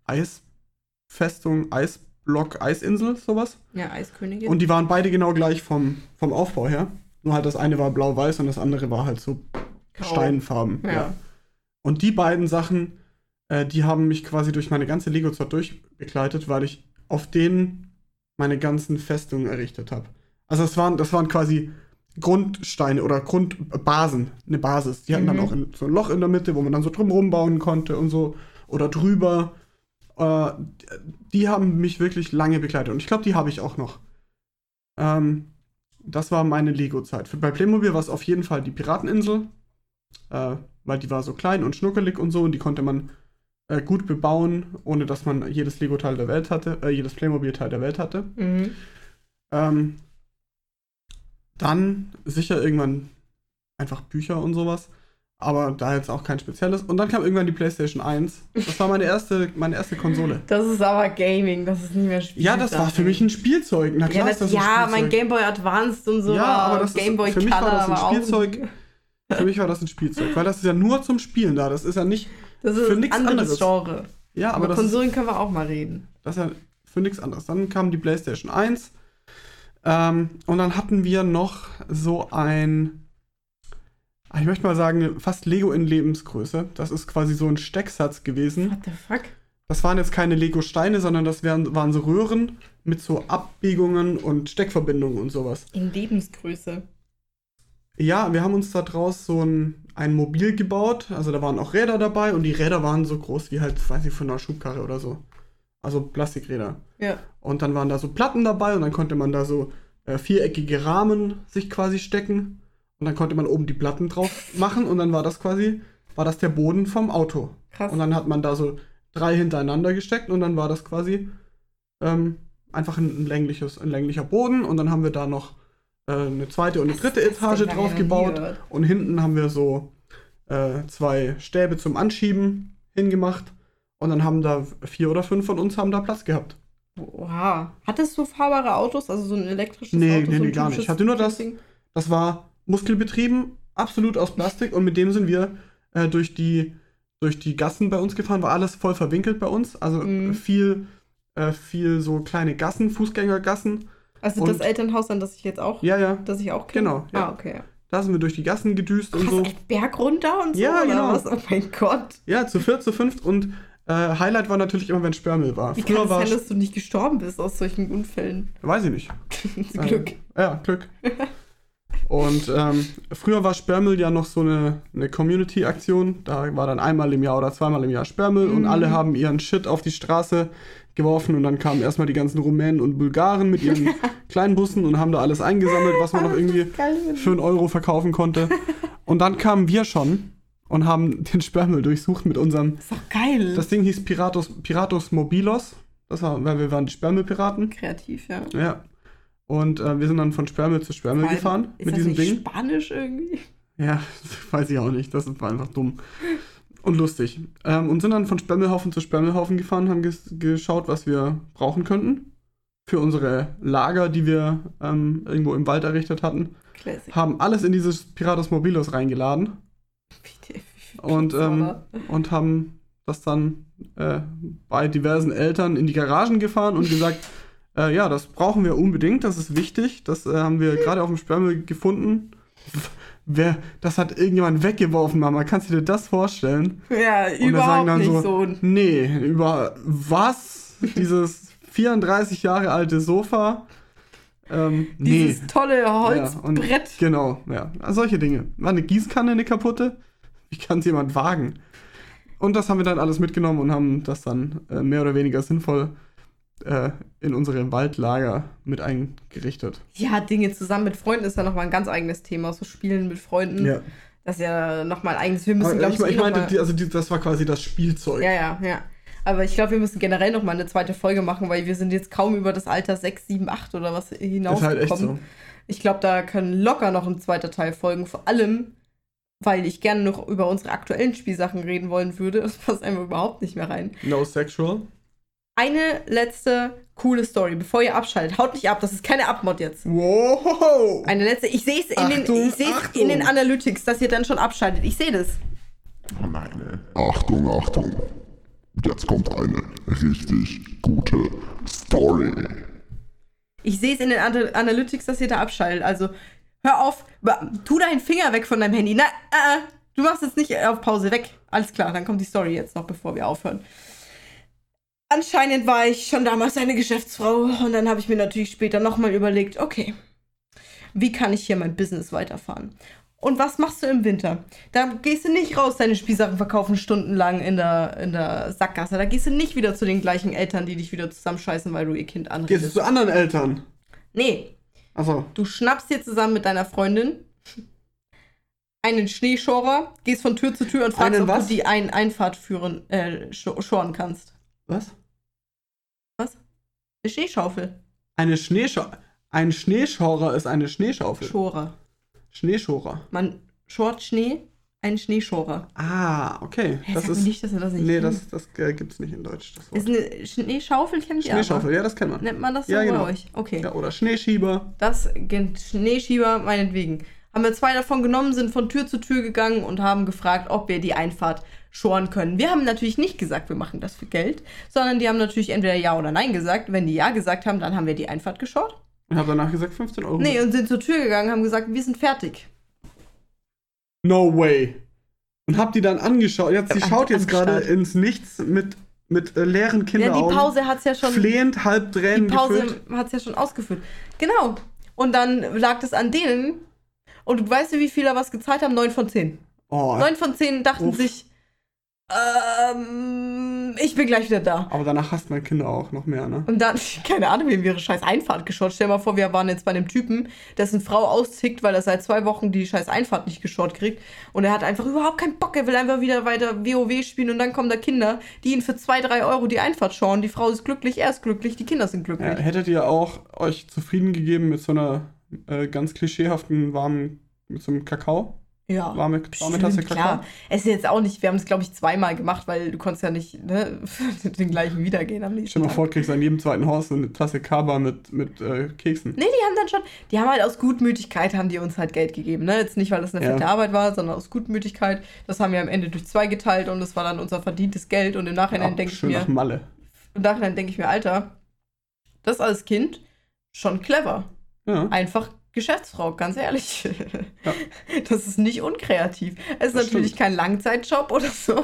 Speaker 1: Eisfestung, Eisblock, Eisinsel, sowas.
Speaker 2: Ja, Eiskönigin.
Speaker 1: Und die waren beide genau gleich vom, vom Aufbau her. Nur halt das eine war blau-weiß und das andere war halt so
Speaker 2: Grau.
Speaker 1: Steinfarben.
Speaker 2: Ja.
Speaker 1: Ja. Und die beiden Sachen, äh, die haben mich quasi durch meine ganze Lego-Zeit durchbegleitet, weil ich auf denen meine ganzen Festungen errichtet habe. Also das waren, das waren quasi Grundsteine oder Grundbasen, eine Basis. Die hatten dann
Speaker 2: Mhm.
Speaker 1: auch in, so ein Loch in der Mitte, wo man dann so drumherum bauen konnte und so. Oder drüber. Äh, die haben mich wirklich lange begleitet. Und ich glaube, die habe ich auch noch. Ähm, das war meine Lego-Zeit. Bei Playmobil war es auf jeden Fall die Pirateninsel. Äh, weil die war so klein und schnuckelig und so und die konnte man äh, gut bebauen, ohne dass man jedes Lego-Teil der Welt hatte, äh, jedes Playmobil-Teil der Welt hatte.
Speaker 2: Mhm.
Speaker 1: Ähm, dann sicher irgendwann einfach Bücher und sowas. Aber da jetzt auch kein spezielles. Und dann kam irgendwann die PlayStation 1. Das war meine erste, meine erste Konsole.
Speaker 2: Das ist aber Gaming, das ist nicht mehr Spiel.
Speaker 1: Ja, das war für mich ein Spielzeug. Na
Speaker 2: Ja,
Speaker 1: klar
Speaker 2: das,
Speaker 1: ist das
Speaker 2: ja mein
Speaker 1: Spielzeug.
Speaker 2: Game Boy Advanced und so.
Speaker 1: Ja, aber das ist-
Speaker 2: Game Boy
Speaker 1: für mich war das ein Spielzeug. Für mich war das ein Spielzeug, weil das ist ja nur zum Spielen da. Das ist ja nicht.
Speaker 2: Das ist
Speaker 1: für
Speaker 2: ein
Speaker 1: nichts
Speaker 2: anderes. Genre.
Speaker 1: Ja, aber ist,
Speaker 2: Konsolen können wir auch mal reden.
Speaker 1: das ist ja für nichts anderes. Dann kam die PlayStation 1. Ähm, und dann hatten wir noch so ein. Ich möchte mal sagen, fast Lego in Lebensgröße. Das ist quasi so ein Stecksatz gewesen.
Speaker 2: What the fuck?
Speaker 1: Das waren jetzt keine Lego-Steine, sondern das wären, waren so Röhren mit so Abbiegungen und Steckverbindungen und sowas.
Speaker 2: In Lebensgröße.
Speaker 1: Ja, wir haben uns da draus so ein, ein Mobil gebaut. Also da waren auch Räder dabei und die Räder waren so groß wie halt, weiß ich, von einer Schubkarre oder so. Also Plastikräder.
Speaker 2: Ja.
Speaker 1: Und dann waren da so Platten dabei und dann konnte man da so äh, viereckige Rahmen sich quasi stecken. Und dann konnte man oben die Platten drauf machen und dann war das quasi, war das der Boden vom Auto.
Speaker 2: Krass.
Speaker 1: Und dann hat man da so drei hintereinander gesteckt und dann war das quasi ähm, einfach ein, ein, längliches, ein länglicher Boden und dann haben wir da noch äh, eine zweite und eine dritte Etage drauf gebaut und hinten haben wir so äh, zwei Stäbe zum Anschieben hingemacht und dann haben da vier oder fünf von uns haben da Platz gehabt.
Speaker 2: Oha. Hattest du fahrbare Autos? Also so ein elektrisches
Speaker 1: Nee,
Speaker 2: Auto?
Speaker 1: nee,
Speaker 2: so
Speaker 1: nee, gar nicht. Ich hatte nur das-? Das war muskelbetrieben, absolut aus Plastik und mit dem sind wir äh, durch, die, durch die Gassen bei uns gefahren, war alles voll verwinkelt bei uns. Also
Speaker 2: Mhm.
Speaker 1: viel, äh, viel so kleine Gassen, Fußgängergassen.
Speaker 2: Also
Speaker 1: Und-
Speaker 2: das Elternhaus, an das ich jetzt auch,
Speaker 1: Ja, ja.
Speaker 2: das ich auch kenne?
Speaker 1: Genau, ja.
Speaker 2: Ah, okay.
Speaker 1: Da sind wir durch die Gassen gedüst und
Speaker 2: Krass,
Speaker 1: so.
Speaker 2: echt Berg runter und so?
Speaker 1: Ja, genau.
Speaker 2: Was? Oh mein Gott.
Speaker 1: Ja, zu viert, zu fünft und äh, Highlight war natürlich immer, wenn Sperrmüll war.
Speaker 2: Wie kann
Speaker 1: Früher
Speaker 2: es
Speaker 1: war
Speaker 2: sein, dass du nicht gestorben bist aus solchen Unfällen?
Speaker 1: weiß ich nicht.
Speaker 2: Zum Glück.
Speaker 1: Ähm, ja, Glück. Und ähm, früher war Sperrmüll ja noch so eine, eine Community-Aktion. Da war dann einmal im Jahr oder zweimal im Jahr Sperrmüll und
Speaker 2: Mhm.
Speaker 1: alle haben ihren Shit auf die Straße geworfen und dann kamen erstmal die ganzen Rumänen und Bulgaren mit ihren kleinen Bussen und haben da alles eingesammelt, was man noch irgendwie für einen Euro verkaufen konnte. Und dann kamen wir schon und haben den Sperrmüll durchsucht mit unserem.
Speaker 2: ist doch geil.
Speaker 1: Das Ding hieß Piratus, Piratus Mobilos. Das war, weil wir waren die Sperrmüllpiraten.
Speaker 2: Kreativ, ja.
Speaker 1: Ja. Und äh, wir sind dann von Sperrmüll zu Sperrmüll
Speaker 2: allem,
Speaker 1: gefahren
Speaker 2: ist
Speaker 1: mit
Speaker 2: das
Speaker 1: diesem
Speaker 2: nicht
Speaker 1: Ding.
Speaker 2: Spanisch irgendwie?
Speaker 1: Ja, weiß ich auch nicht. Das war einfach dumm. Und lustig. Ähm, und sind dann von Sperrmüllhaufen zu Sperrmüllhaufen gefahren, haben ges geschaut, was wir brauchen könnten. Für unsere Lager, die wir ähm, irgendwo im Wald errichtet hatten.
Speaker 2: Classic.
Speaker 1: Haben alles in dieses Piratus Mobilos reingeladen und, ähm, und haben das dann äh, bei diversen Eltern in die Garagen gefahren und gesagt, äh, ja, das brauchen wir unbedingt, das ist wichtig, das äh, haben wir gerade auf dem Sperrmüll gefunden. Wer, das hat irgendjemand weggeworfen, Mama. Kannst du dir das vorstellen?
Speaker 2: ja,
Speaker 1: wir
Speaker 2: überhaupt
Speaker 1: dann
Speaker 2: nicht
Speaker 1: so,
Speaker 2: so.
Speaker 1: Nee, über was? Dieses 34 Jahre alte Sofa? Ähm, nee.
Speaker 2: Dieses tolle
Speaker 1: Ja, und-
Speaker 2: Holzbrett.
Speaker 1: Genau, ja. Also solche Dinge. War eine Gießkanne eine kaputte? Wie kann es jemand wagen? Und das haben wir dann alles mitgenommen und haben das dann äh, mehr oder weniger sinnvoll äh, in unsere Waldlager mit eingerichtet.
Speaker 2: Ja, Dinge zusammen mit Freunden ist ja nochmal ein ganz eigenes Thema. So Spielen mit Freunden. Das ist ja nochmal ein eigenes. Wir müssen, glaube
Speaker 1: ich,
Speaker 2: ich,
Speaker 1: ich meinte, die, also die, das war quasi das Spielzeug.
Speaker 2: Ja, ja, ja. Aber ich glaube, wir müssen generell noch mal eine zweite Folge machen, weil wir sind jetzt kaum über das Alter 6, 7, 8 oder was
Speaker 1: ist
Speaker 2: hinausgekommen.
Speaker 1: halt echt so.
Speaker 2: Ich glaube, da können locker noch ein zweiter Teil folgen. Vor allem, weil ich gerne noch über unsere aktuellen Spielsachen reden wollen würde. Das passt einfach überhaupt nicht mehr rein.
Speaker 1: No sexual.
Speaker 2: Eine letzte coole Story, bevor ihr abschaltet. Haut nicht ab, das ist keine Abmod jetzt.
Speaker 1: Wow!
Speaker 2: Eine letzte. Ich sehe es in, den,
Speaker 1: Achtung,
Speaker 2: ich seh's
Speaker 1: Achtung.
Speaker 2: in den Analytics, dass ihr dann schon abschaltet. Ich sehe das.
Speaker 3: Oh nein. Achtung, Achtung. Jetzt kommt eine richtig gute Story.
Speaker 2: Ich sehe es in den Ana- Analytics, dass ihr da abschaltet. Also hör auf, tu deinen Finger weg von deinem Handy. Na, äh, äh, du machst jetzt nicht auf Pause weg. Alles klar, dann kommt die Story jetzt noch, bevor wir aufhören. Anscheinend war ich schon damals eine Geschäftsfrau und dann habe ich mir natürlich später nochmal überlegt, okay, wie kann ich hier mein Business weiterfahren? Und was machst du im Winter? Da gehst du nicht raus, deine Spielsachen verkaufen stundenlang in der, in der Sackgasse. Da gehst du nicht wieder zu den gleichen Eltern, die dich wieder zusammenscheißen, weil du ihr Kind
Speaker 1: Gehst du
Speaker 2: anredest.
Speaker 1: zu anderen Eltern?
Speaker 2: Nee,
Speaker 1: Achso.
Speaker 2: Du schnappst dir zusammen mit deiner Freundin einen Schneeschorer, gehst von Tür zu Tür und fragst,
Speaker 1: Einen
Speaker 2: ob
Speaker 1: was?
Speaker 2: du die Ein Einfahrt führen, äh, scho- schoren kannst.
Speaker 1: Was?
Speaker 2: Eine Schneeschaufel.
Speaker 1: Eine Schneeschaufel. Ein Schneeschorer ist eine Schneeschaufel.
Speaker 2: Schorer.
Speaker 1: Schneeschorer.
Speaker 2: Man schort Schnee, ein Schneeschorer.
Speaker 1: Ah, okay.
Speaker 2: Hä,
Speaker 1: das ist.
Speaker 2: nicht, dass er das nicht
Speaker 1: nee,
Speaker 2: kennt.
Speaker 1: das, das äh, gibt's nicht in Deutsch. Das Wort.
Speaker 2: Ist eine Schneeschaufel, kennt ihr
Speaker 1: Schneeschaufel, ja, das kennt man.
Speaker 2: Nennt man das so
Speaker 1: Ja,
Speaker 2: bei
Speaker 1: genau.
Speaker 2: euch? Okay.
Speaker 1: Ja, oder Schneeschieber.
Speaker 2: Das kennt Schneeschieber meinetwegen. Haben wir zwei davon genommen, sind von Tür zu Tür gegangen und haben gefragt, ob wir die Einfahrt schoren können. Wir haben natürlich nicht gesagt, wir machen das für Geld, sondern die haben natürlich entweder Ja oder Nein gesagt. Wenn die Ja gesagt haben, dann haben wir die Einfahrt geschort.
Speaker 1: Und habe danach gesagt 15 Euro.
Speaker 2: Nee, und sind zur Tür gegangen, haben gesagt, wir sind fertig.
Speaker 1: No way. Und hab die dann angeschaut. Jetzt, sie
Speaker 2: Ja,
Speaker 1: schaut jetzt gerade ins Nichts mit, mit äh, leeren
Speaker 2: Ja,
Speaker 1: Kinderaugen.
Speaker 2: die Pause hat es ja schon.
Speaker 1: Flehend, halb
Speaker 2: Die
Speaker 1: Tränen
Speaker 2: Pause
Speaker 1: gefüllt.
Speaker 2: hat es ja schon ausgeführt. Genau. Und dann lag das an denen. Und du weißt du, wie viele was gezahlt haben? Neun von zehn.
Speaker 1: Oh,
Speaker 2: Neun von zehn dachten
Speaker 1: Uff.
Speaker 2: sich, ähm, ich bin gleich wieder da.
Speaker 1: aber danach hasst mein Kinder auch noch mehr, ne?
Speaker 2: Und dann, keine Ahnung, wie wir ihre scheiß Einfahrt geschaut. Stell dir mal vor, wir waren jetzt bei einem Typen, dessen Frau auszickt, weil er seit zwei Wochen die scheiß Einfahrt nicht geschaut kriegt. Und er hat einfach überhaupt keinen Bock. Er will einfach wieder weiter WoW spielen. Und dann kommen da Kinder, die ihn für zwei, drei Euro die Einfahrt schauen. Die Frau ist glücklich, er ist glücklich, die Kinder sind glücklich.
Speaker 1: Ja, hättet ihr auch euch zufrieden gegeben mit so einer äh, ganz klischeehaften warmen, mit so einem Kakao?
Speaker 2: Ja.
Speaker 1: Warme, warme Tasse Kakao?
Speaker 2: klar. Es ist jetzt auch nicht, wir haben es, glaube ich, zweimal gemacht, weil du konntest ja nicht ne, den gleichen wiedergehen am nächsten
Speaker 1: Stell mal vor, du kriegst an jedem zweiten Haus eine Tasse Kaba mit, mit äh, Keksen.
Speaker 2: Nee, die haben dann schon, die haben halt aus Gutmütigkeit haben die uns halt Geld gegeben, ne? Jetzt nicht, weil das eine
Speaker 1: Ja.
Speaker 2: fette Arbeit war, sondern aus Gutmütigkeit. Das haben wir am Ende durch zwei geteilt und das war dann unser verdientes Geld und im Nachhinein
Speaker 1: Ja,
Speaker 2: denke ich mir,
Speaker 1: nach Malle.
Speaker 2: im Nachhinein denke ich mir, Alter, das als Kind schon clever.
Speaker 1: Ja.
Speaker 2: Einfach Geschäftsfrau, ganz ehrlich.
Speaker 1: Ja.
Speaker 2: Das ist nicht unkreativ. Es ist
Speaker 1: Das
Speaker 2: natürlich
Speaker 1: stimmt.
Speaker 2: kein Langzeitjob oder so.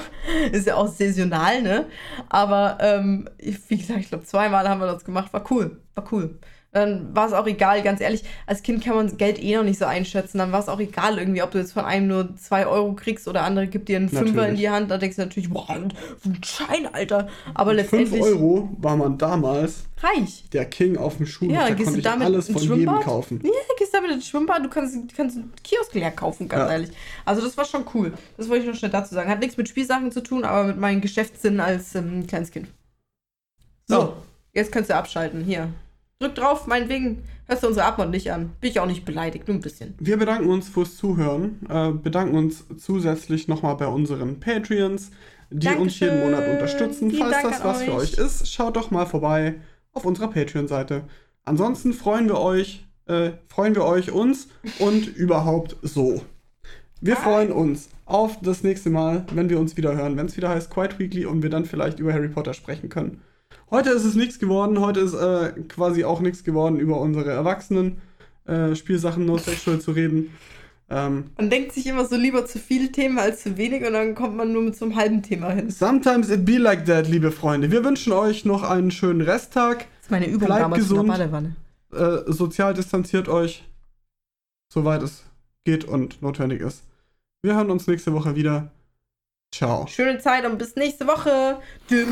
Speaker 2: Ist ja auch saisonal, ne? Aber ähm, wie gesagt, ich glaube, zweimal haben wir das gemacht. War cool. War cool. Dann war es auch egal, ganz ehrlich, als Kind kann man Geld eh noch nicht so einschätzen. Dann war es auch egal, irgendwie, ob du jetzt von einem nur zwei Euro kriegst oder andere gibt dir einen Fünfer in
Speaker 1: Natürlich.
Speaker 2: die Hand. Da denkst du natürlich, boah, ein Schein, Alter. Aber
Speaker 1: 5
Speaker 2: letztendlich
Speaker 1: Euro war man damals
Speaker 2: reich.
Speaker 1: der King auf dem Schuh.
Speaker 2: Ja,
Speaker 1: da
Speaker 2: gehst du damit
Speaker 1: alles
Speaker 2: ins
Speaker 1: von jedem kaufen.
Speaker 2: Ja, gehst damit ins Schwimmbad, du kannst, kannst einen Kiosk leer kaufen, ganz
Speaker 1: Ja.
Speaker 2: ehrlich. Also das war schon cool. Das wollte ich noch schnell dazu sagen. Hat nichts mit Spielsachen zu tun, aber mit meinem Geschäftssinn als ähm, kleines Kind. So,
Speaker 1: So.
Speaker 2: jetzt kannst du abschalten. Hier. Drück drauf, meinetwegen hörst du unsere Abmord nicht an. Bin ich auch nicht beleidigt, nur ein bisschen.
Speaker 1: Wir bedanken uns fürs Zuhören, äh, bedanken uns zusätzlich nochmal bei unseren Patreons, die uns jeden
Speaker 2: Dankeschön.
Speaker 1: Monat unterstützen.
Speaker 2: Vielen
Speaker 1: Falls
Speaker 2: Dank
Speaker 1: das was für
Speaker 2: euch.
Speaker 1: euch ist, schaut doch mal vorbei auf unserer Patreon-Seite. Ansonsten freuen wir euch, äh, freuen wir euch uns und überhaupt so. Wir
Speaker 2: Bye.
Speaker 1: freuen uns auf das nächste Mal, wenn wir uns wieder hören, wenn es wieder heißt Quiet Weekly und wir dann vielleicht über Harry Potter sprechen können. Heute ist es nichts geworden, heute ist äh, quasi auch nichts geworden, über unsere Erwachsenen äh, Spielsachen No Sexual zu reden. Ähm,
Speaker 2: Man denkt sich immer so lieber zu viele Themen als zu wenig und dann kommt man nur mit so einem halben Thema hin. Das
Speaker 1: sometimes it be like that, liebe Freunde. Wir wünschen euch noch einen schönen Resttag.
Speaker 2: ist meine Übung
Speaker 1: Bleibt
Speaker 2: damals
Speaker 1: gesund.
Speaker 2: in der Badewanne.
Speaker 1: Äh, sozial distanziert euch, soweit es geht und notwendig ist. Wir hören uns nächste Woche wieder. Ciao.
Speaker 2: Schöne Zeit und bis nächste Woche. Tschüss.